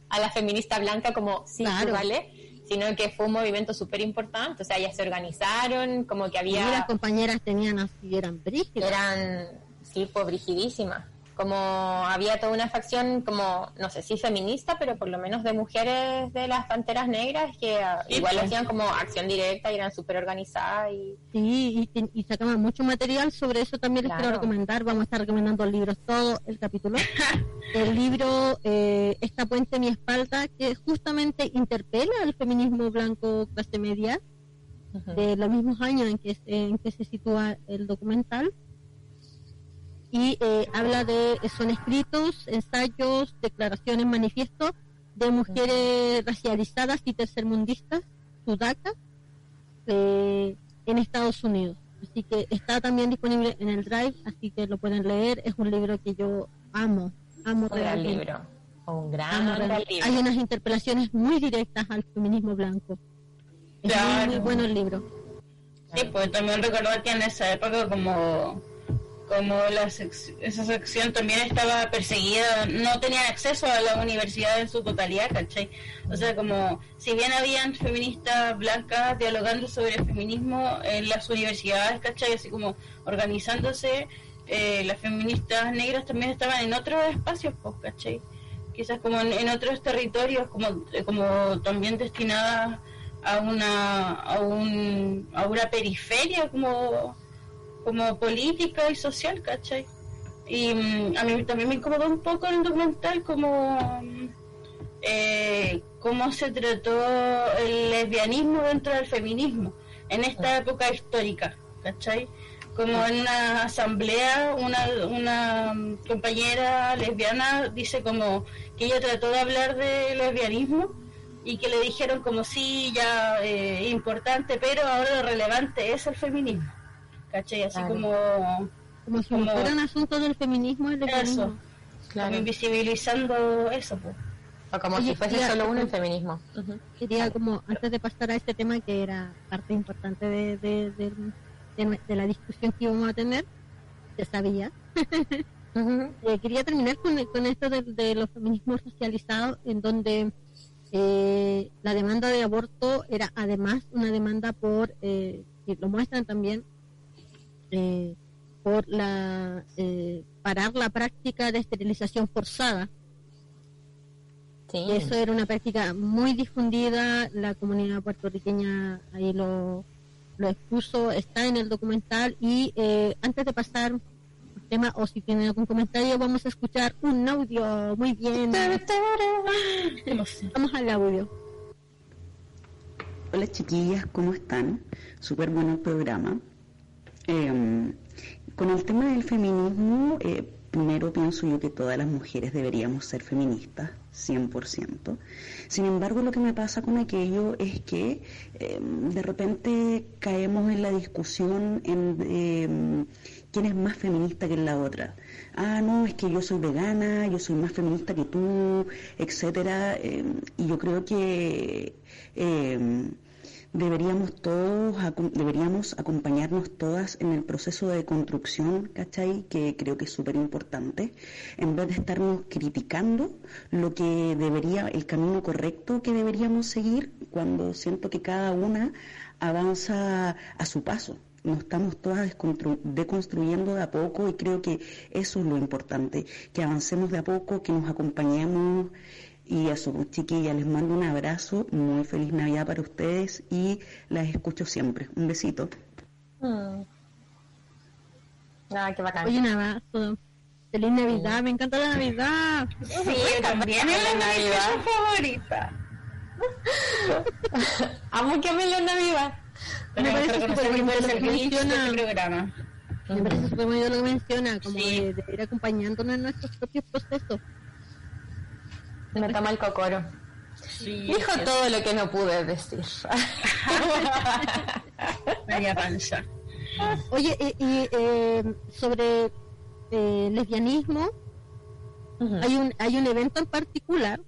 a la feminista blanca como, sí, Claro. tú dale, sino que fue un movimiento súper importante, o sea, ellas se organizaron, como que Y las había compañeras tenían así, eran brígidas. eran sí pues brigidísimas como había toda una facción como no sé si feminista pero por lo menos de mujeres de las panteras negras que ah, Sí, igual pues. hacían como acción directa y eran súper organizadas y Sí, y, y sacaban mucho material sobre eso también les quiero recomendar. Vamos a estar recomendando libros todo el capítulo. el libro eh, Esta puente mi espalda, que justamente interpela al feminismo blanco clase media de los mismos años en que, se- en que se sitúa el documental. Y eh, habla de, son escritos, ensayos, declaraciones, manifiestos de mujeres racializadas y tercermundistas, sudacas, eh, en Estados Unidos. Así que está también disponible en el Drive, así que lo pueden leer. Es un libro que yo amo, amo un gran libro un gran, Amo gran libro Hay unas interpelaciones muy directas al feminismo blanco. Es muy, Claro. muy bueno el libro. Sí, pues también recordar que en esa época como como la esa sección también estaba perseguida, no tenían acceso a la universidad en su totalidad, ¿cachai? O sea, como si bien habían feministas blancas dialogando sobre el feminismo en las universidades, ¿cachai? Así como organizándose, eh, las feministas negras también estaban en otros espacios, pues, ¿cachai? Quizás como en, otros territorios, como, como también destinadas a una a, un, a una periferia como como política y social, ¿cachai? Y mm, a mí también me incomodó un poco el documental como mm, eh, cómo se trató el lesbianismo dentro del feminismo en esta época histórica, ¿cachai? Como en una asamblea, una, una compañera lesbiana dice como que ella trató de hablar de lesbianismo y que le dijeron como sí, ya eh, importante, pero ahora lo relevante es el feminismo, ¿cachai? Así como... Como si Como- fuera un asunto del feminismo y el Eso, lesbianismo. como invisibilizando eso, pues. O como Oye, si fuese ya- solo uno el feminismo. Quería como, antes de pasar a este tema que era parte importante de, de, de- de nue- de la discusión que íbamos a tener, se sabía. Eh, quería terminar con, con esto de, de los feminismos socializados, en donde eh, la demanda de aborto era además una demanda por, eh, y lo muestran también, eh, por la eh, parar la práctica de esterilización forzada. Sí. Eso era una práctica muy difundida, la comunidad puertorriqueña ahí lo, lo expuso, está en el documental y eh, antes de pasar al tema o si tienen algún comentario vamos a escuchar un audio muy bien. Vamos al audio. Hola chiquillas, ¿cómo están? Súper bueno el programa. Eh, con el tema del feminismo, eh, primero pienso yo que todas las mujeres deberíamos ser feministas, 100%. Sin embargo, lo que me pasa con aquello es que eh, de repente caemos en la discusión en eh, quién es más feminista que la otra. Ah, no, es que yo soy vegana, yo soy más feminista que tú, etcétera. y yo creo que deberíamos todos, deberíamos acompañarnos todas en el proceso de construcción, ¿cachai? Que creo que es súper importante, en vez de estarnos criticando lo que debería, el camino correcto que deberíamos seguir, cuando siento que cada una avanza a su paso. Nos estamos todas deconstruyendo de a poco y creo que eso es lo importante, que avancemos de a poco, que nos acompañemos y eso, pues, chiquillas, les mando un abrazo, muy feliz Navidad para ustedes y las escucho siempre. Un besito. Mm. Ah, qué bacán. Oye, un abrazo. Feliz Navidad, me encanta la Navidad. Sí, también es la Navidad. Navidad favorita. Amo que me en Navidad. Me parece súper que lo menciona. este programa. Me parece súper bonito lo que menciona, como Sí. de, de ir acompañándonos en nuestros propios procesos. Me toma el cocoro. Sí, Dijo es todo lo que no pude decir. María Panza. Oye, y, y, eh, sobre eh, lesbianismo, hay un hay un evento en particular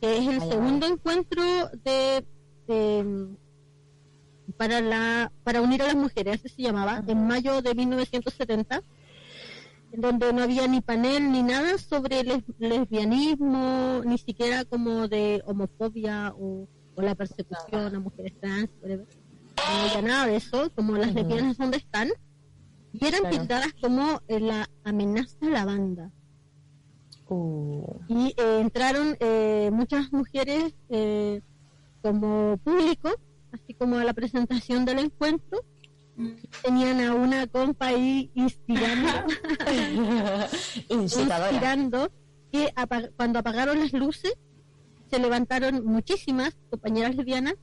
que es el Ay, segundo encuentro de, de- para la para unir a las mujeres así se llamaba en mayo de 1970 en donde no había ni panel ni nada sobre les- lesbianismo ni siquiera como de homofobia o, o la persecución a mujeres trans whatever. no había nada de eso como las lesbianas donde están y eran Claro. tildadas como eh, la amenaza a la banda Uh, y eh, entraron eh, muchas mujeres eh, como público, así como a la presentación del encuentro. Tenían a una compa ahí inspirando, inspirando que apa- cuando apagaron las luces se levantaron muchísimas compañeras lesbianas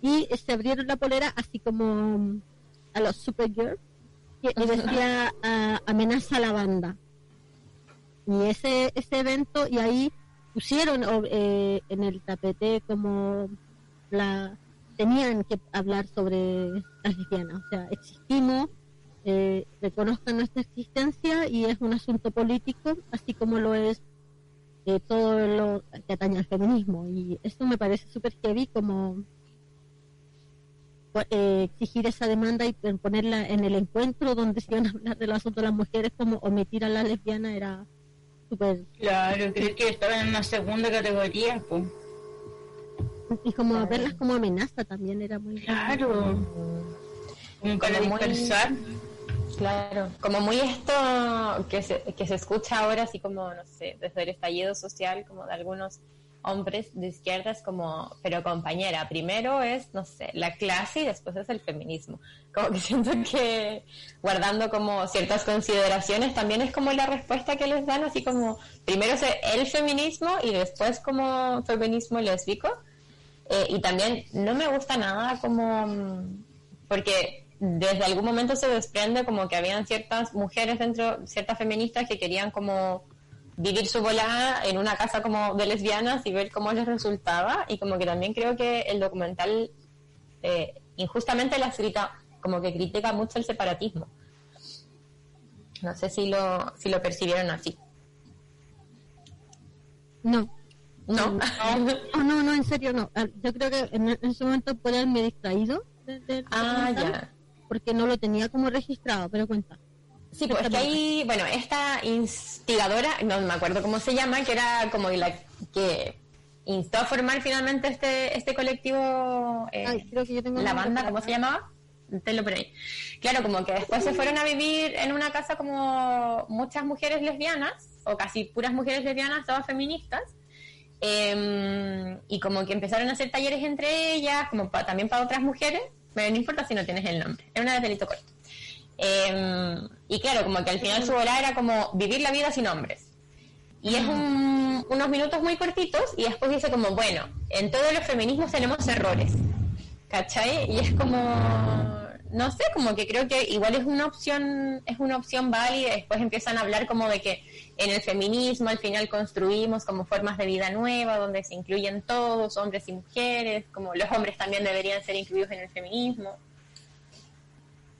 y se abrieron la polera así como mm, a los Supergirl y, y decía ah, amenaza a la banda y ese ese evento y ahí pusieron eh, en el tapete como la tenían que hablar sobre las lesbianas o sea existimos eh, reconozcan nuestra existencia y es un asunto político así como lo es eh, todo lo que atañe al feminismo y eso me parece súper heavy como eh, exigir esa demanda y ponerla en el encuentro donde se iban a hablar del asunto de las mujeres como omitir a la lesbiana era súper Claro, creo que estaban en una segunda categoría, pues. Y como verlas como amenaza también era muy Claro, como para Como muy-. Claro, como muy esto que se, que se escucha ahora, así como, no sé, desde el estallido social, como de algunos hombres de izquierda es como, pero compañera, primero es, no sé, la clase y después es el feminismo. Como que siento que guardando como ciertas consideraciones también es como la respuesta que les dan, así como primero es el feminismo y después como feminismo lésbico. Eh, y también no me gusta nada como, mm, porque desde algún momento se desprende como que habían ciertas mujeres dentro, ciertas feministas que querían como vivir su volada en una casa como de lesbianas y ver cómo les resultaba. Y como que también creo que el documental eh, injustamente la grita como que critica mucho el separatismo. No sé si lo si lo percibieron así. No, no no, no, no, en serio no. Ah, Yo creo que en, ese momento puede haberme distraído de- del ah ya porque no lo tenía como registrado, pero cuenta. Sí, pues es que ahí, bueno, esta instigadora, no me acuerdo cómo se llama, que era como la que instó a formar finalmente este, este colectivo, eh, Ay, creo que yo tengo el la banda, ¿cómo se llamaba? Tenlo por ahí. Claro, como que después se fueron a vivir en una casa como muchas mujeres lesbianas, o casi puras mujeres lesbianas, todas feministas, eh, y como que empezaron a hacer talleres entre ellas, como pa- también para otras mujeres, pero no importa si no tienes el nombre, era una de delito corto. Eh, y claro, como que al final su volada era como vivir la vida sin hombres. Y es un- unos minutos muy cortitos y después dice como, bueno, en todos los feminismos tenemos errores. ¿Cachai? Y es como, no sé, como que creo que igual es una opción, es una opción válida. Después empiezan a hablar como de que en el feminismo al final construimos como formas de vida nuevas donde se incluyen todos, hombres y mujeres, como los hombres también deberían ser incluidos en el feminismo.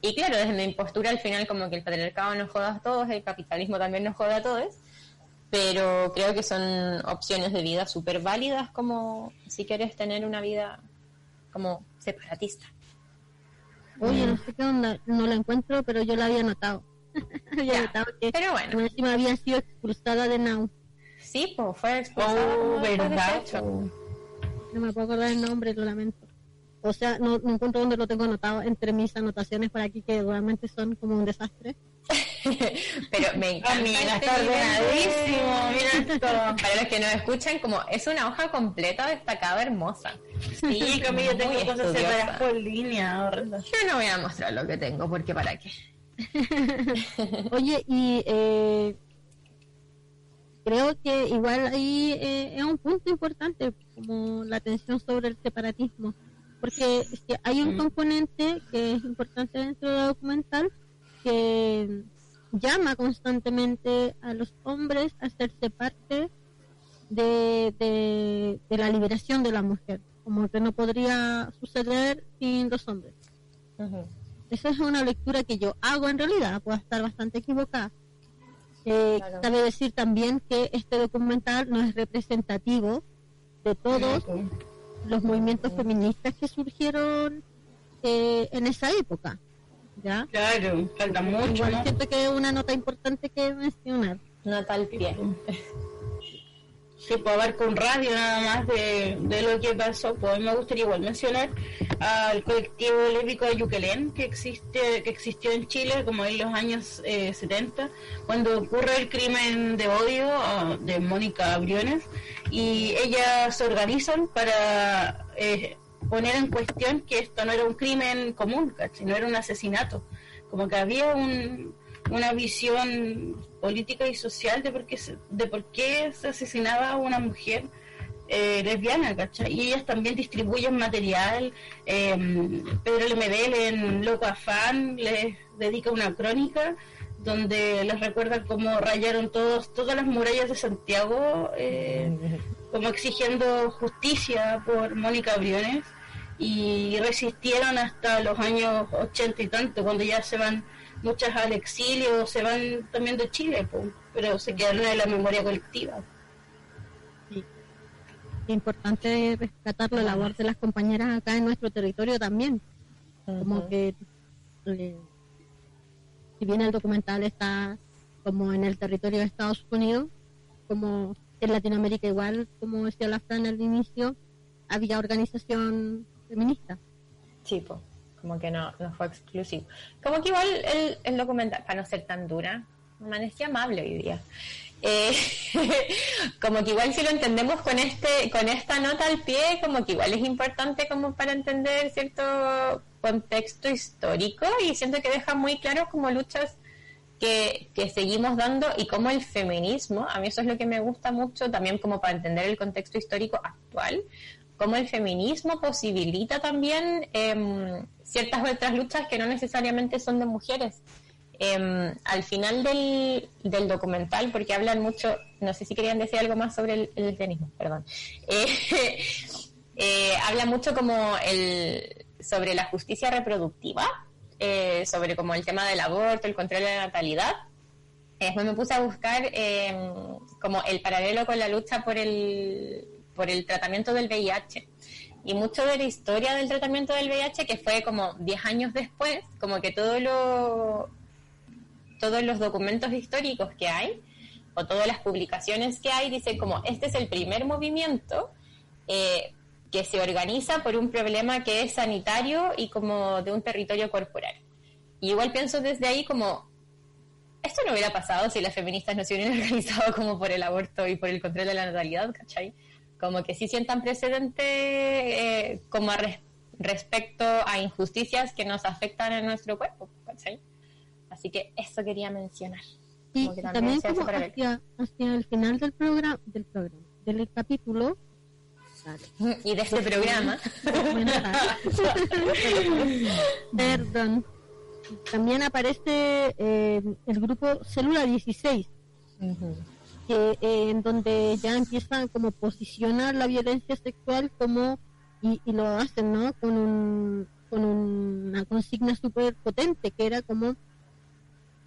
Y claro, desde mi postura al final como que el patriarcado nos joda a todos, el capitalismo también nos joda a todos, pero creo que son opciones de vida súper válidas como si quieres tener una vida como separatista. Oye, no sé qué onda, no la encuentro, pero yo la había notado. había notado que Pero bueno, encima había sido expulsada de Now. sí, pues fue expulsada Oh, verdad. hecho. No me puedo acordar el nombre, lo lamento. O sea, no, no encuentro dónde lo tengo anotado entre mis anotaciones por aquí, que realmente son como un desastre. Pero me encanta. Mira, está ordenadísimo, mira esto. Para los que nos escuchan, como es una hoja completa destacada, hermosa. Sí, Camila, yo tengo cosas separadas por línea. Yo no voy a mostrar lo que tengo, porque para qué. Oye, y eh, creo que igual ahí eh, es un punto importante, como la atención sobre el separatismo, porque hay un Mm. componente que es importante dentro del documental que llama constantemente a los hombres a hacerse parte de, de, de la liberación de la mujer, como que no podría suceder sin los hombres. Ujú. Esa es una lectura que yo hago en realidad, puedo estar bastante equivocada. Eh, Claro. Cabe decir también que este documental no es representativo de todos los movimientos feministas que surgieron eh, en esa época. ¿Ya? Claro, falta mucho, Igual ¿no? siento que es una nota importante que mencionar. Nota al pie. Sí, puedo abarca un radio nada más de, de lo que pasó. Pues a mí me gustaría igual mencionar al colectivo lésbico de Yuquelén que existe que existió en Chile como en los años eh, 70, cuando ocurre el crimen de odio ah, de Mónica Briones y ellas se organizan para eh, poner en cuestión que esto no era un crimen común, ¿cachai? no era un asesinato. Como que había un, una visión política y social de por qué se, de por qué se asesinaba a una mujer eh, lesbiana, ¿cachai? Y ellas también distribuyen material. eh, Pedro Lemebel en Loco Afán les dedica una crónica donde les recuerda cómo rayaron todos todas las murallas de Santiago, eh, como exigiendo justicia por Mónica Briones y resistieron hasta los años ochenta y tanto, cuando ya se van muchas al exilio, se van también de Chile, po, pero se quedaron en la memoria colectiva. Es importante rescatar la labor de las compañeras acá en nuestro territorio también. como que eh, si bien el documental está como en el territorio de Estados Unidos, como en Latinoamérica igual, como decía la Fran al inicio, había organización feminista. Sí, po. como que no, no fue exclusivo. Como que igual el, el documental, para no ser tan dura, amanecía amable hoy día. eh, como que igual si lo entendemos con este con esta nota al pie, como que igual es importante como para entender cierto contexto histórico y siento que deja muy claro como luchas que, que seguimos dando y como el feminismo, a mí eso es lo que me gusta mucho también como para entender el contexto histórico actual, como el feminismo posibilita también em, ciertas otras luchas que no necesariamente son de mujeres. Em, al final del, del, documental, porque hablan mucho, no sé si querían decir algo más sobre el, el lesbianismo, perdón, eh, eh, habla mucho como el, sobre la justicia reproductiva, eh, sobre como el tema del aborto, el control de la natalidad. Después me puse a buscar em, como el paralelo con la lucha por el, por el tratamiento del VIH y mucho de la historia del tratamiento del VIH que fue como 10 años después, como que todo lo, todos los documentos históricos que hay o todas las publicaciones que hay dicen como este es el primer movimiento eh, que se organiza por un problema que es sanitario y como de un territorio corporal. Y igual pienso desde ahí como esto no hubiera pasado si las feministas no se hubieran organizado como por el aborto y por el control de la natalidad, ¿cachai? Como que sí sientan precedente eh, como respecto a injusticias que nos afectan en nuestro cuerpo, ¿cachai? Así que eso quería mencionar. Y también, como hacia, hacia, el final del programa, del programa, del capítulo, y de este programa. Perdón. También aparece eh, el grupo Célula 16, que, eh, en donde ya empiezan como posicionar la violencia sexual como y, y lo hacen, ¿no? Con un con una consigna súper potente que era como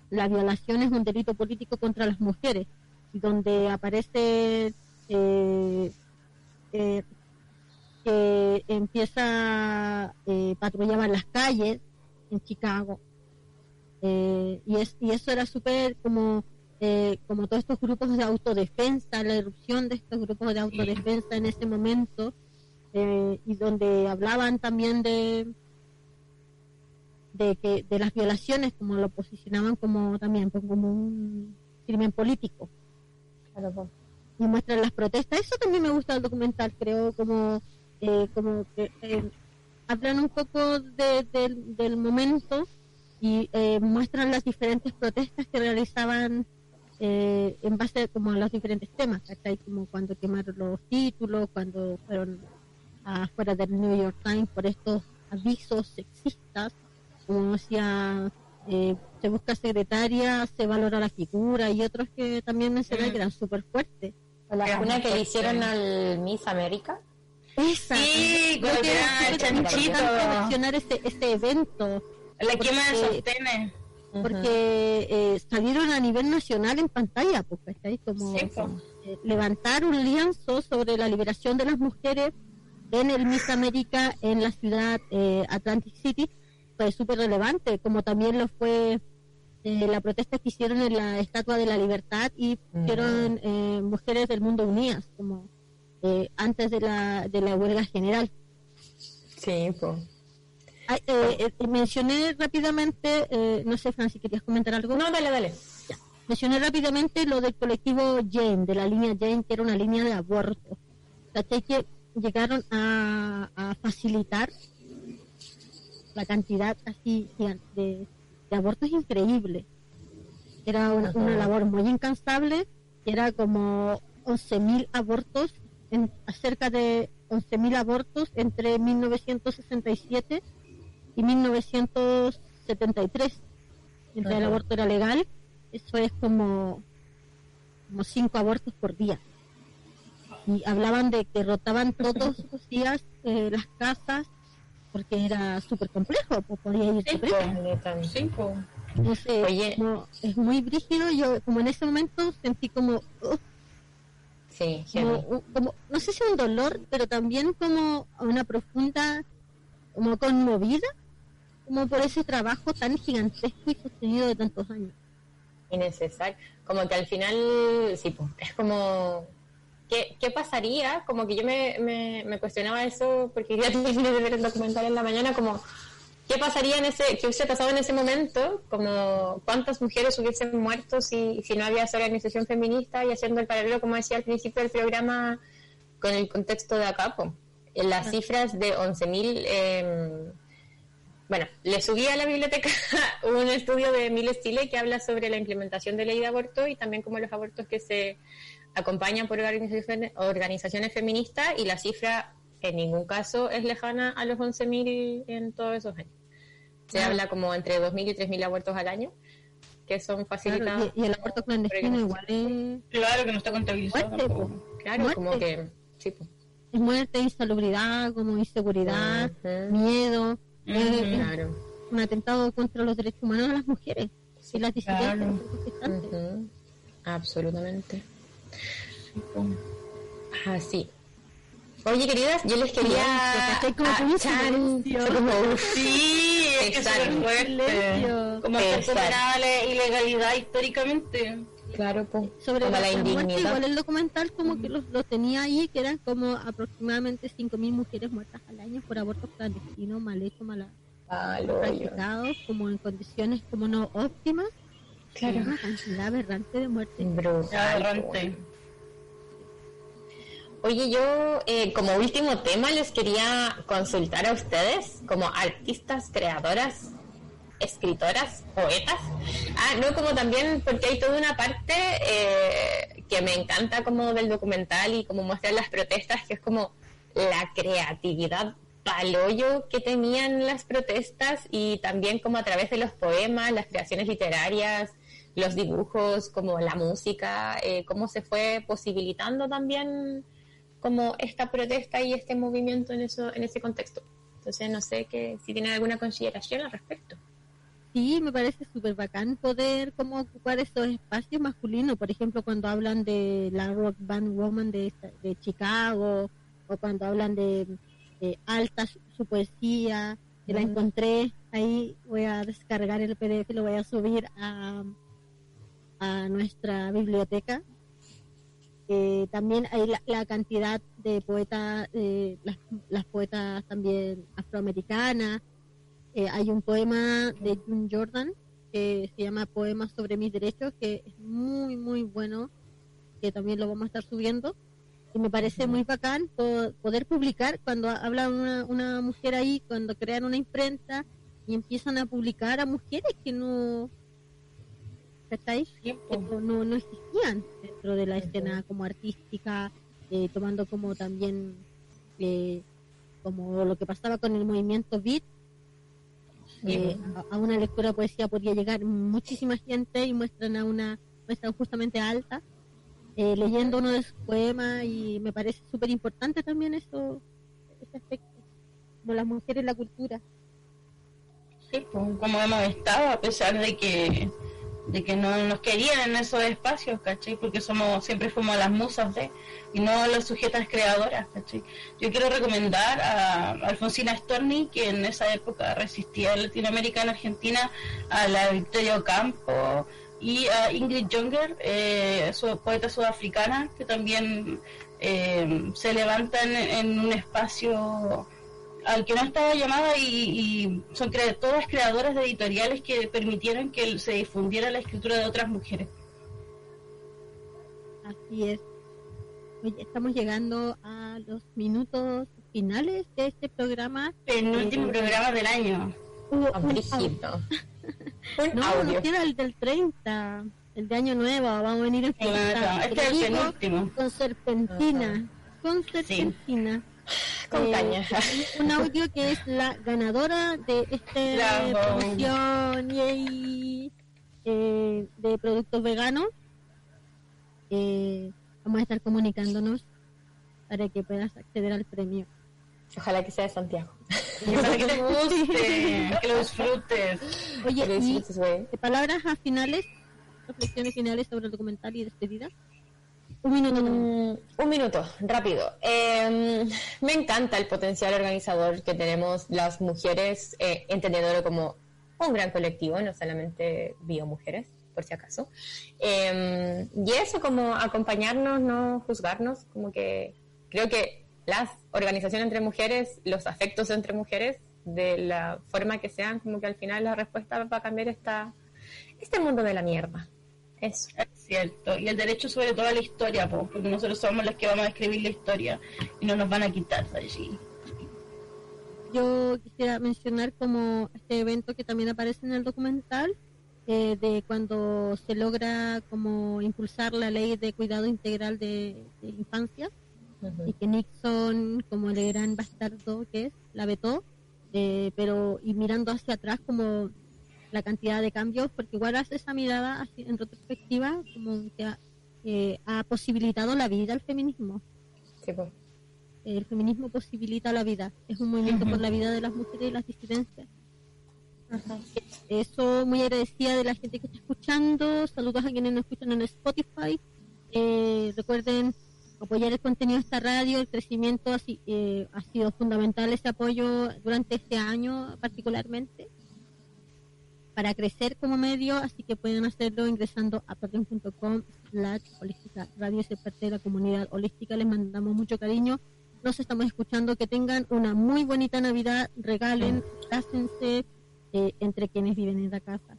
la violación es un delito político contra las mujeres, donde aparece eh, eh, que empieza eh, patrullaba en las calles en Chicago. Eh, y, es, y eso era súper como eh, como todos estos grupos de autodefensa, la erupción de estos grupos de autodefensa en ese momento eh, y donde hablaban también de de que de las violaciones como lo posicionaban como también pues, como un crimen político. Claro, y muestran las protestas eso también me gusta el documental creo como eh, como que eh, hablan un poco de, de, del momento y eh, muestran las diferentes protestas que realizaban eh, en base como a los diferentes temas ¿cachai? como cuando quemaron los títulos cuando fueron afuera del New York Times por estos avisos sexistas como decía, eh, se busca secretaria, se valora la figura y otros que también mencioné que eran súper fuertes. La una que le hicieron al Miss América. Esa, sí, que el chanchito. mencionar este, este evento. La quema de sostenes. Porque eh, salieron a nivel nacional en pantalla, pues, ¿estáis? Como Sí, po. eh, levantar un lienzo sobre la liberación de las mujeres en el Miss América en la ciudad eh, Atlantic City fue súper relevante, como también lo fue eh, la protesta que hicieron en la Estatua de la Libertad y hicieron eh, Mujeres del Mundo Unidas, como eh, antes de la, de la huelga general. Sí, pues. Ah, mencioné rápidamente, eh, no sé, Fran, si querías comentar algo. No, dale, dale. Mencioné rápidamente lo del colectivo Jane, de la línea Jane, que era una línea de aborto. ¿Cachai? Que llegaron a, a facilitar la cantidad así de, de abortos increíble. Era una, una labor muy incansable, era como 11.000 abortos, en, cerca de 11.000 abortos entre 1967 y 1973. Mientras el aborto era legal, eso es como, como cinco abortos por día. Y hablaban de que rotaban todos los días eh, las casas porque era súper complejo, pues podía ir Sí. Neta. Sí. Entonces, Oye. es muy brígido. Yo, como en ese momento, sentí como, uh, Sí, como, no sé si un dolor, pero también como una profunda, como conmovida, como por ese trabajo tan gigantesco y sostenido de tantos años. innecesario. Como que al final, sí, pues, es como, ¿qué, qué pasaría? Como que yo me, me, me cuestionaba eso porque ya terminé de ver el documental en la mañana, como, ¿Qué pasaría en ese, qué hubiese pasado en ese momento? Como cuántas mujeres hubiesen muerto si, si no había esa organización feminista y haciendo el paralelo, como decía al principio del programa, con el contexto de Acapo. En las cifras de 11.000, eh, bueno, le subí a la biblioteca un estudio de Miles Chile que habla sobre la implementación de ley de aborto y también como los abortos que se acompañan por organizaciones, organizaciones feministas y la cifra en ningún caso es lejana a los 11.000 en todos esos años. Se Ah. habla como entre 2.000 y 3.000 abortos al año que son facilitados. Claro, y, y el aborto clandestino igual es, Claro que no está contabilizado. Muerte, tampoco. Claro, Muerte. como que... Sí, pues. es muerte, insalubridad, como inseguridad, Ujú. miedo, es Claro. un atentado contra los derechos humanos de las mujeres y las disidencias Claro. gestantes. Ujú. Absolutamente. Así. Oye, queridas, yo les quería... ¿cachai? Como Ah, uf. Sí, es que fuerte. Como la ilegalidad históricamente. Claro, pues. sobre como la, la muerte, indignidad. igual el documental como que los, los tenía ahí, que eran como aproximadamente 5.000 mujeres muertas al año por abortos clandestinos, mal hechos, mal yo. practicados, como en condiciones como no óptimas. Claro. Una cantidad aberrante de. Brutal, Aberrante. Oye, yo eh, como último tema les quería consultar a ustedes como artistas, creadoras, escritoras, poetas. Ah, no, como también porque hay toda una parte eh, que me encanta como del documental y como muestran las protestas, que es como la creatividad paloyo que tenían las protestas y también como a través de los poemas, las creaciones literarias, los dibujos, como la música, eh, cómo se fue posibilitando también como esta protesta y este movimiento en eso en ese contexto. Entonces no sé que si tienen alguna consideración al respecto. Sí, me parece súper bacán poder como ocupar esos espacios masculinos, por ejemplo, cuando hablan de la rock band woman de, de Chicago, o cuando hablan de, de Alta, su, su poesía, que la encontré, ahí voy a descargar el PDF, lo voy a subir a, a nuestra biblioteca. Eh, también hay la, cantidad de poetas, las, las poetas también afroamericanas, eh, hay un poema de June Jordan que se llama Poemas sobre mis derechos, que es muy, muy bueno, que también lo vamos a estar subiendo. Y me parece muy bacán po- poder publicar cuando habla una, una mujer ahí, cuando crean una imprenta y empiezan a publicar a mujeres que no, ¿cachai? Po. no, no, existían dentro de la escena como artística, eh, tomando como también eh, como lo que pasaba con el movimiento beat. eh, a, a una lectura de poesía podría llegar muchísima gente y muestran a una muestran justamente a alta eh, leyendo uno de sus poemas y me parece súper importante también eso ese aspecto como las mujeres la cultura Sí, pues, como hemos estado, a pesar de que de que no nos querían en esos espacios, ¿cachai? Porque somos siempre fuimos las musas de, y no las sujetas creadoras, ¿cachai? Yo quiero recomendar a Alfonsina Storni, que en esa época resistía en Latinoamérica, en Argentina, a la Victoria Ocampo y a Ingrid Junger, eh, su poeta sudafricana, que también eh, se levantan en un espacio al que no estaba llamada y, y son cre- todas creadoras de editoriales que permitieron que se difundiera la escritura de otras mujeres. Así es. Oye, estamos llegando a los minutos finales de este programa. Penúltimo Eh, programa del año. Un no, audio. nos queda el del 30, el de Año Nuevo. Vamos a venir en fiesta. Este es el penúltimo. con serpentina. Con serpentina. Con Eh, caña. Un audio que es la ganadora de esta promoción yay, eh, de productos veganos. Eh, vamos a estar comunicándonos para que puedas acceder al premio. Ojalá que sea de Santiago. Para que te guste, que lo disfrutes. Oye, Que lo disfrutes, palabras a finales, reflexiones finales sobre el documental y despedida. Un minuto. Mm, un minuto, rápido. Eh, me encanta el potencial organizador que tenemos las mujeres, eh, entendiéndolo como un gran colectivo, no solamente biomujeres, por si acaso. Eh, y eso, como acompañarnos, no juzgarnos, como que creo que las organizaciones entre mujeres, los afectos entre mujeres, de la forma que sean, como que al final la respuesta va a cambiar esta, este mundo de la mierda. Eso. Cierto. Y el derecho sobre todo a la historia, po, porque nosotros somos los que vamos a escribir la historia y no nos van a quitar de allí. Yo quisiera mencionar como este evento que también aparece en el documental, eh, de cuando se logra como impulsar la ley de cuidado integral de, de infancia y que Nixon, como el gran bastardo que es, la vetó, eh, pero y mirando hacia atrás como la cantidad de cambios, porque igual hace esa mirada así, en retrospectiva como que ha, eh, ha posibilitado la vida al feminismo. Sí, pues. El feminismo posibilita la vida, es un movimiento por la vida de las mujeres y las disidencias. Eso muy agradecida de la gente que está escuchando. Saludos a quienes nos escuchan en Spotify. Eh, recuerden apoyar el contenido de esta radio. El crecimiento eh, ha sido fundamental ese apoyo durante este año particularmente para crecer como medio, así que pueden hacerlo ingresando a patreon.com slash holística radio, ser parte de la comunidad holística, les mandamos mucho cariño, nos estamos escuchando, que tengan una muy bonita Navidad, regalen, cásense eh, entre quienes viven en la casa.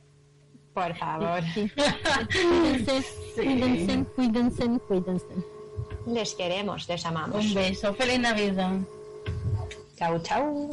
Por favor. Sí. Cuídense, cuídense, cuídense, cuídense. Les queremos, les amamos. Un beso. Feliz Navidad. Chau, chau.